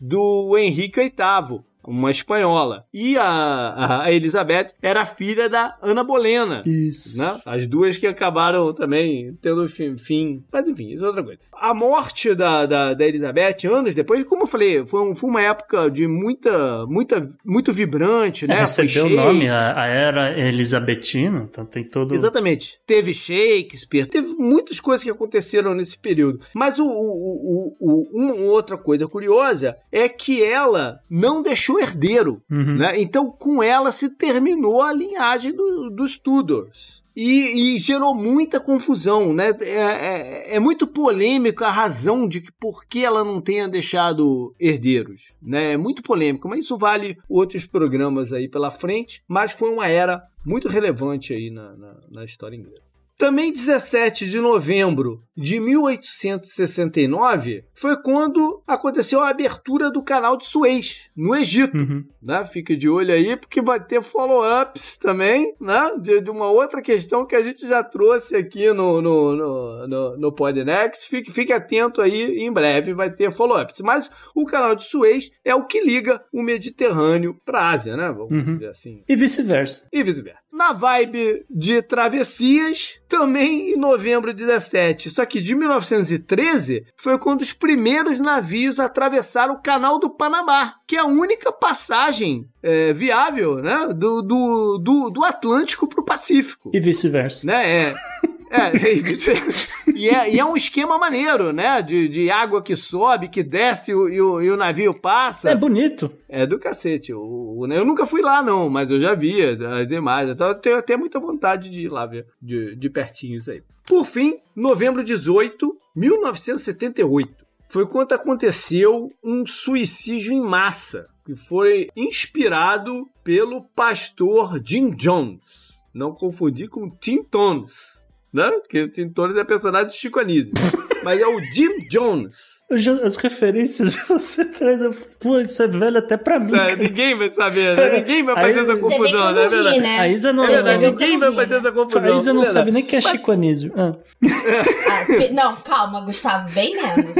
[SPEAKER 2] do Henrique VIII uma espanhola. E a, a Elizabeth era filha da Ana Bolena.
[SPEAKER 3] Isso.
[SPEAKER 2] Né? As duas que acabaram também tendo fim. fim. Mas enfim, isso é outra coisa. A morte da, da, da Elizabeth, anos depois, como eu falei, foi, um, foi uma época de muita, muita, muito vibrante, né?
[SPEAKER 3] É, recebeu o nome, a, a, era Elisabetina, então tem todo...
[SPEAKER 2] Exatamente. Teve Shakespeare, teve muitas coisas que aconteceram nesse período. Mas o, o, o uma outra coisa curiosa é que ela não deixou herdeiro, uhum. né? Então, com ela se terminou a linhagem do, dos Tudors. E, e, gerou muita confusão, né? É, é, é, muito polêmico a razão de que por que ela não tenha deixado herdeiros, né? É muito polêmico, mas isso vale outros programas aí pela frente. Mas foi uma era muito relevante aí na, na, na história inglesa. Também 17 de novembro de 1869 foi quando aconteceu a abertura do canal de Suez, no Egito. Uhum. Né? Fique de olho aí, porque vai ter follow-ups também, né? De, de, uma outra questão que a gente já trouxe aqui no, no, no, no, no Podnext. Fique, fique atento aí, em breve vai ter follow-ups. Mas o canal de Suez é o que liga o Mediterrâneo para a Ásia, né? Vamos uhum. dizer assim.
[SPEAKER 3] E vice-versa.
[SPEAKER 2] E vice-versa. Na vibe de travessias, também em novembro de 17. Só que de 1913 foi quando os primeiros navios atravessaram o Canal do Panamá, que é a única passagem é, viável né, do, do, do, do Atlântico para o Pacífico.
[SPEAKER 3] E vice-versa.
[SPEAKER 2] Né? É. É, [LAUGHS] e, é, e é um esquema maneiro, né? De, de água que sobe, que desce e o, e o, e o navio passa.
[SPEAKER 3] É bonito.
[SPEAKER 2] É do cacete. O, o, eu nunca fui lá, não, mas eu já vi as imagens. Então eu tenho até muita vontade de ir lá ver de, de pertinho isso aí. Por fim, novembro 18, 1978. Foi quando aconteceu um suicídio em massa, que foi inspirado pelo pastor Jim Jones. Não confundir com Tim Tones né? Porque o Tim Tones é personagem do Chico Anísio. [LAUGHS] Mas é o Jim Jones.
[SPEAKER 3] As referências você traz. Pô, isso é velho até pra mim. É,
[SPEAKER 2] ninguém vai saber, né? Ninguém vai fazer essa confusão, né?
[SPEAKER 4] Ri, né?
[SPEAKER 3] A Isa não,
[SPEAKER 2] é Ninguém vai fazer essa confusão.
[SPEAKER 3] A Isa não sabe nem que é Chico Anísio. Ah.
[SPEAKER 4] ah, não, calma, Gustavo, bem menos.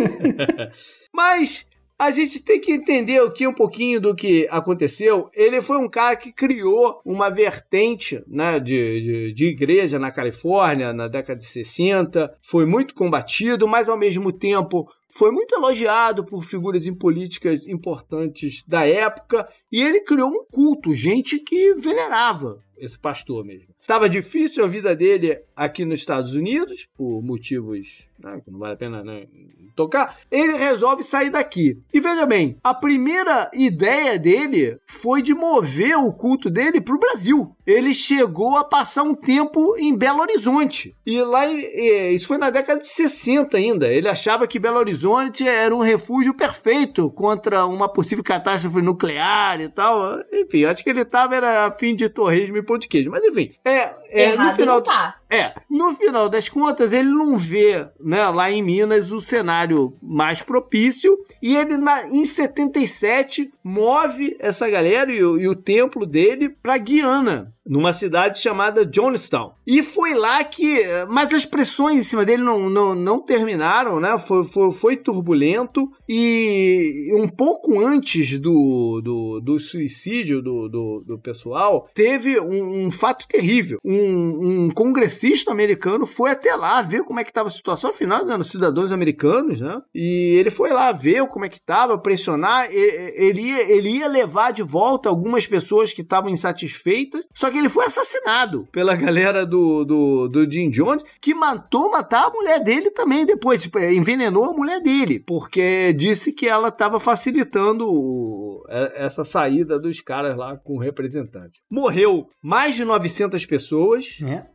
[SPEAKER 2] Mas [LAUGHS] a gente tem que entender aqui um pouquinho do que aconteceu. Ele foi um cara que criou uma vertente né, de, de, de, igreja na Califórnia na década de 60. Foi muito combatido, mas ao mesmo tempo foi muito elogiado por figuras em políticas importantes da época. E ele criou um culto, gente que venerava esse pastor mesmo. Estava difícil a vida dele aqui nos Estados Unidos, por motivos né, que não vale a pena né, tocar. Ele resolve sair daqui. E veja bem, a primeira ideia dele foi de mover o culto dele para o Brasil. Ele chegou a passar um tempo em Belo Horizonte. E lá, isso foi na década de 60 ainda. Ele achava que Belo Horizonte era um refúgio perfeito contra uma possível catástrofe nuclear e tal. Enfim, acho que ele estava a fim de torresmo e pão de queijo. Mas enfim, é é,
[SPEAKER 4] Errado no final, não tá.
[SPEAKER 2] É, no final das contas, ele não vê, né, lá em Minas o cenário mais propício e ele na, em 77 move essa galera e, e o templo dele para Guiana, numa cidade chamada Johnstown. E foi lá que. Mas as pressões em cima dele não, não, não terminaram, né? Foi, foi, foi turbulento. E um pouco antes do, do, do suicídio do, do, do pessoal, teve um, um, fato terrível. Um, um congressista congressista americano foi até lá ver como é que estava a situação, afinal, né, cidadãos americanos, né? E ele foi lá ver como é que estava, pressionar, ele ia, ele ia levar de volta algumas pessoas que estavam insatisfeitas, só que ele foi assassinado pela galera do, do, do Jim Jones, que matou matar a mulher dele também depois, tipo, envenenou a mulher dele, porque disse que ela estava facilitando essa saída dos caras lá com o representante. Morreu mais de 900 pessoas, é.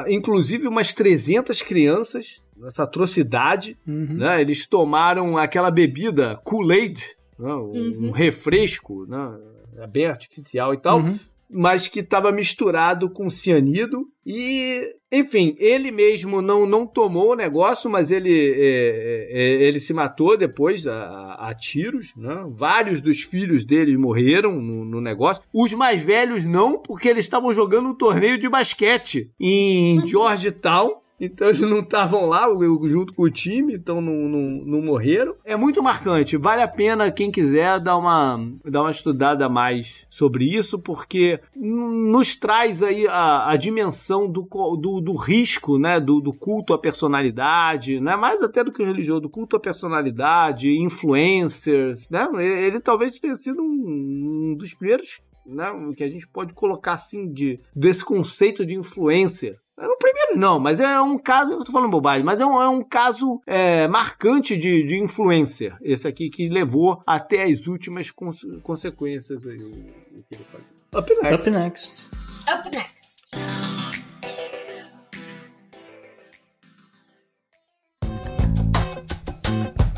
[SPEAKER 2] Uh, inclusive umas 300 crianças, essa atrocidade. Uhum. Né? Eles tomaram aquela bebida Kool-Aid, né? um, uhum. um refresco, né? É bem artificial e tal. Uhum mas que estava misturado com cianido e, enfim, ele mesmo não, não tomou o negócio, mas ele, é, é, ele se matou depois a, a tiros. Né? Vários dos filhos dele morreram no, no, negócio. Os mais velhos não, porque eles estavam jogando um torneio de basquete em [LAUGHS] Georgetown. Então eles não estavam lá junto com o time, então não, não, não, morreram. É muito marcante. Vale a pena quem quiser dar uma, dar uma estudada mais sobre isso, porque nos traz aí a, a dimensão do, do, do, risco, né? Do, do culto à personalidade, né? mais até do que religioso, do culto à personalidade, influencers, né? Ele, ele talvez tenha sido um, um dos primeiros né, que a gente pode colocar assim de desse conceito de influência é o primeiro não, mas é um caso, eu tô falando bobagem, mas é um, é um caso é, marcante de, de influencer, esse aqui que levou até as últimas cons consequências aí, o, que ele faz.
[SPEAKER 3] Up next. Up next.
[SPEAKER 4] Up next.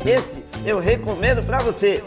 [SPEAKER 11] Esse eu recomendo pra você.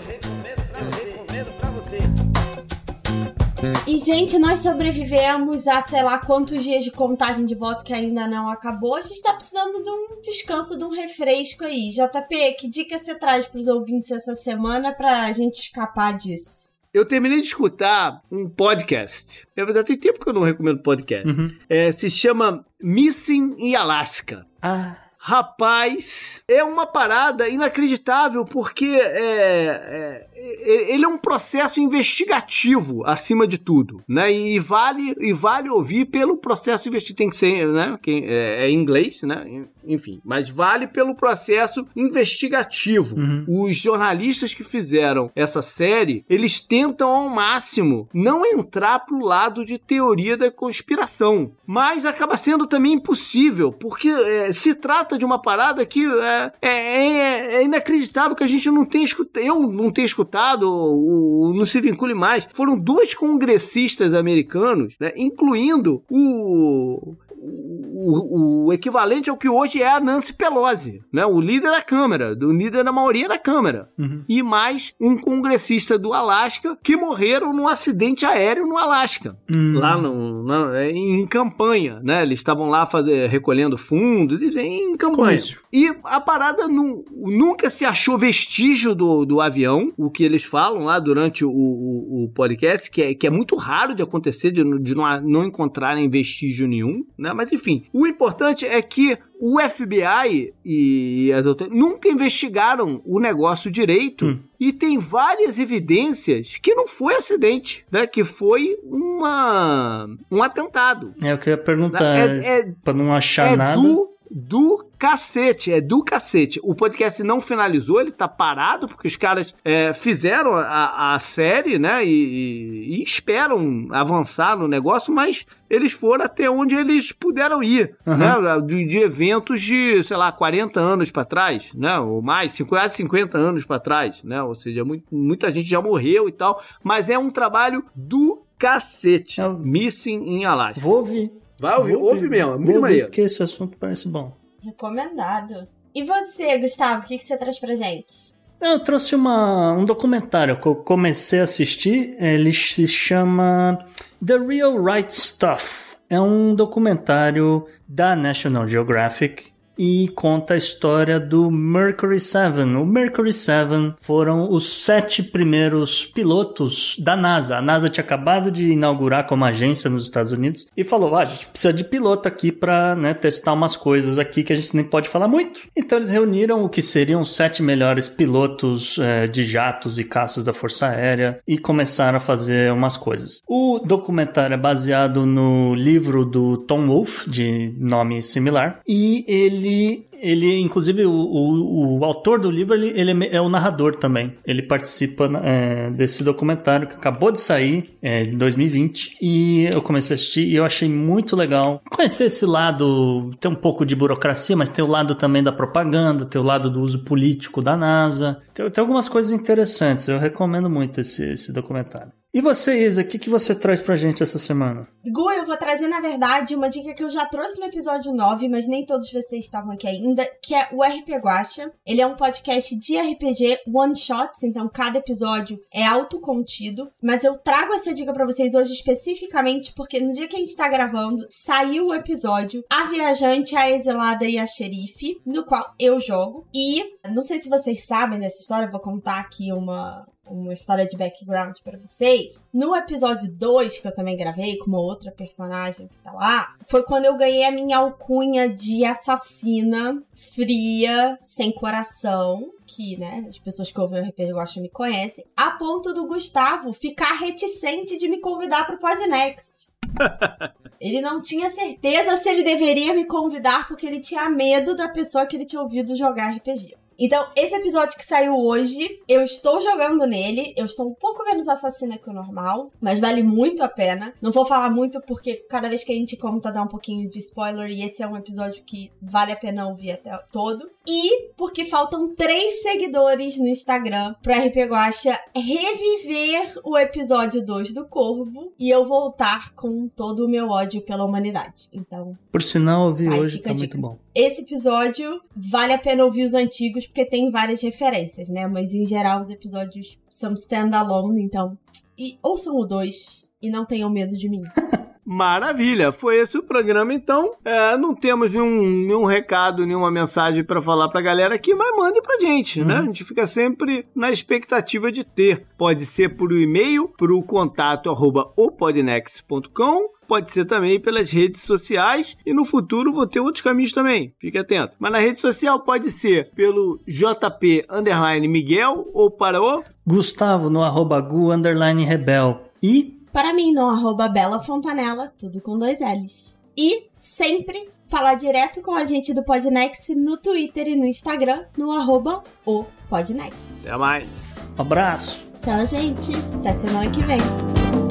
[SPEAKER 4] E, gente, nós sobrevivemos a sei lá quantos dias de contagem de voto que ainda não acabou. A gente tá precisando de um descanso, de um refresco aí. JP, que dica você traz pros ouvintes essa semana pra gente escapar disso?
[SPEAKER 2] Eu terminei de escutar um podcast. Na verdade, tem tempo que eu não recomendo podcast. Uhum. É, se chama Missing in Alaska.
[SPEAKER 3] Ah.
[SPEAKER 2] Rapaz, é uma parada inacreditável porque é, é, ele é um processo investigativo acima de tudo, né? E vale e vale ouvir pelo processo investigativo tem que ser, né? É, é inglês, né? Enfim, mas vale pelo processo investigativo. Uhum. Os jornalistas que fizeram essa série, eles tentam ao máximo não entrar pro lado de teoria da conspiração, mas acaba sendo também impossível porque é, se trata de uma parada que é, é, é, é inacreditável que a gente não tenha escutado, eu não tenho escutado o, o Não Se Vincule Mais, foram dois congressistas americanos, né, incluindo o o, o, equivalente ao que hoje é a Nancy Pelosi, né? O líder da Câmara, do líder da maioria da Câmara. Uhum. E mais um congressista do Alasca que morreram num acidente aéreo no Alasca. Uhum. Lá no, na, em campanha, né? Eles estavam lá fazer, recolhendo fundos, e em campanha. E a parada nu, nunca se achou vestígio do, do avião, o que eles falam lá durante o, o, o podcast, que é, que é muito raro de acontecer, de, de não, não encontrarem vestígio nenhum, né? Mas enfim, o importante é que o FBI e as autoridades nunca investigaram o negócio direito hum. e tem várias evidências que não foi acidente, né? Que foi uma um atentado.
[SPEAKER 3] É o que eu ia perguntar, é, é, para não achar
[SPEAKER 2] é
[SPEAKER 3] nada.
[SPEAKER 2] Do, do cacete, é do cacete. O podcast não finalizou, ele tá parado, porque os caras é, fizeram a, a, série, né? E, e, e, esperam avançar no negócio, mas eles foram até onde eles puderam ir, uhum. né? De, de, eventos de, sei lá, 40 anos para trás, né? Ou mais, 50, 50 anos para trás, né? Ou seja, muito, muita gente já morreu e tal, mas é um trabalho do cacete. É. Missing in Alaska.
[SPEAKER 3] Vou ouvir.
[SPEAKER 2] Vai ouvir, Vou ouve mesmo, é muito
[SPEAKER 3] Vou maneiro. Porque esse assunto parece bom.
[SPEAKER 4] Recomendado. E você, Gustavo, o que, que você traz pra gente?
[SPEAKER 3] Eu trouxe uma, um documentário que eu comecei a assistir. Ele se chama The Real Right Stuff. É um documentário da National Geographic e conta a história do Mercury 7. O Mercury 7 foram os sete primeiros pilotos da NASA. A NASA tinha acabado de inaugurar como agência nos Estados Unidos e falou: ah, a gente precisa de piloto aqui para né, testar umas coisas aqui que a gente nem pode falar muito. Então eles reuniram o que seriam os sete melhores pilotos é, de jatos e caças da Força Aérea e começaram a fazer umas coisas. O documentário é baseado no livro do Tom Wolfe, de nome similar, e ele ele, inclusive, o, o, o, autor do livro, ele, ele é o narrador também. Ele participa é, desse documentário que acabou de sair é, em 2020 e eu comecei a assistir e eu achei muito legal conhecer esse lado. Tem um pouco de burocracia, mas tem o lado também da propaganda, tem o lado do uso político da NASA. Tem, tem algumas coisas interessantes. Eu recomendo muito esse, esse documentário. E você, Isa, o que, que você traz pra gente essa semana?
[SPEAKER 4] Gu, eu vou trazer, na verdade, uma dica que eu já trouxe no episódio 9, mas nem todos vocês estavam aqui ainda, que é o RP Guacha. Ele é um podcast de RPG one shots, então cada episódio é autocontido. Mas eu trago essa dica para vocês hoje especificamente porque no dia que a gente tá gravando, saiu o episódio A Viajante, a Exilada e a Xerife, no qual eu jogo. E não sei se vocês sabem dessa história, vou contar aqui uma, uma história de background para vocês. No episódio 2, que eu também gravei com uma outra personagem que tá lá, foi quando eu ganhei a minha alcunha de assassina fria, sem coração, que, né, as pessoas que ouvem o RPG Gostam me conhecem, a ponto do Gustavo ficar reticente de me convidar pro Podnext. [LAUGHS] ele não tinha certeza se ele deveria me convidar porque ele tinha medo da pessoa que ele tinha ouvido jogar RPG. Então, esse episódio que saiu hoje, eu estou jogando nele. Eu estou um pouco menos assassina que o normal, mas vale muito a pena. Não vou falar muito porque cada vez que a gente conta dá um pouquinho de spoiler e esse é um episódio que vale a pena ouvir até todo. E porque faltam três seguidores no Instagram pro RP Guacha reviver o episódio 2 do Corvo e eu voltar com todo o meu ódio pela humanidade. Então.
[SPEAKER 3] Por sinal, ouvi tá, hoje, tá muito bom.
[SPEAKER 4] Esse episódio vale a pena ouvir os antigos porque tem várias referências, né? Mas em geral os episódios são standalone, então. E ouçam o 2 e não tenham medo de mim. [LAUGHS]
[SPEAKER 2] Maravilha, foi esse o programa então. É, não temos nenhum, nenhum recado, nenhuma mensagem para falar pra galera aqui, mas mande pra gente, né? uhum. né? A gente fica sempre na expectativa de ter. Pode ser por e-mail, pro contato arroba opodnext.com pode ser também pelas redes sociais e no futuro vou ter outros caminhos também, fique atento. Mas na rede social pode ser pelo JP underline Miguel ou para o
[SPEAKER 3] Gustavo no arroba Gu Rebel e
[SPEAKER 4] para mim no arroba Bela Fontanella, tudo com dois L's. E sempre falar direto com a gente do Podnext no Twitter e no Instagram, no arroba o Podnext.
[SPEAKER 2] Até mais.
[SPEAKER 3] Um abraço.
[SPEAKER 4] Tchau, gente. Até semana que vem.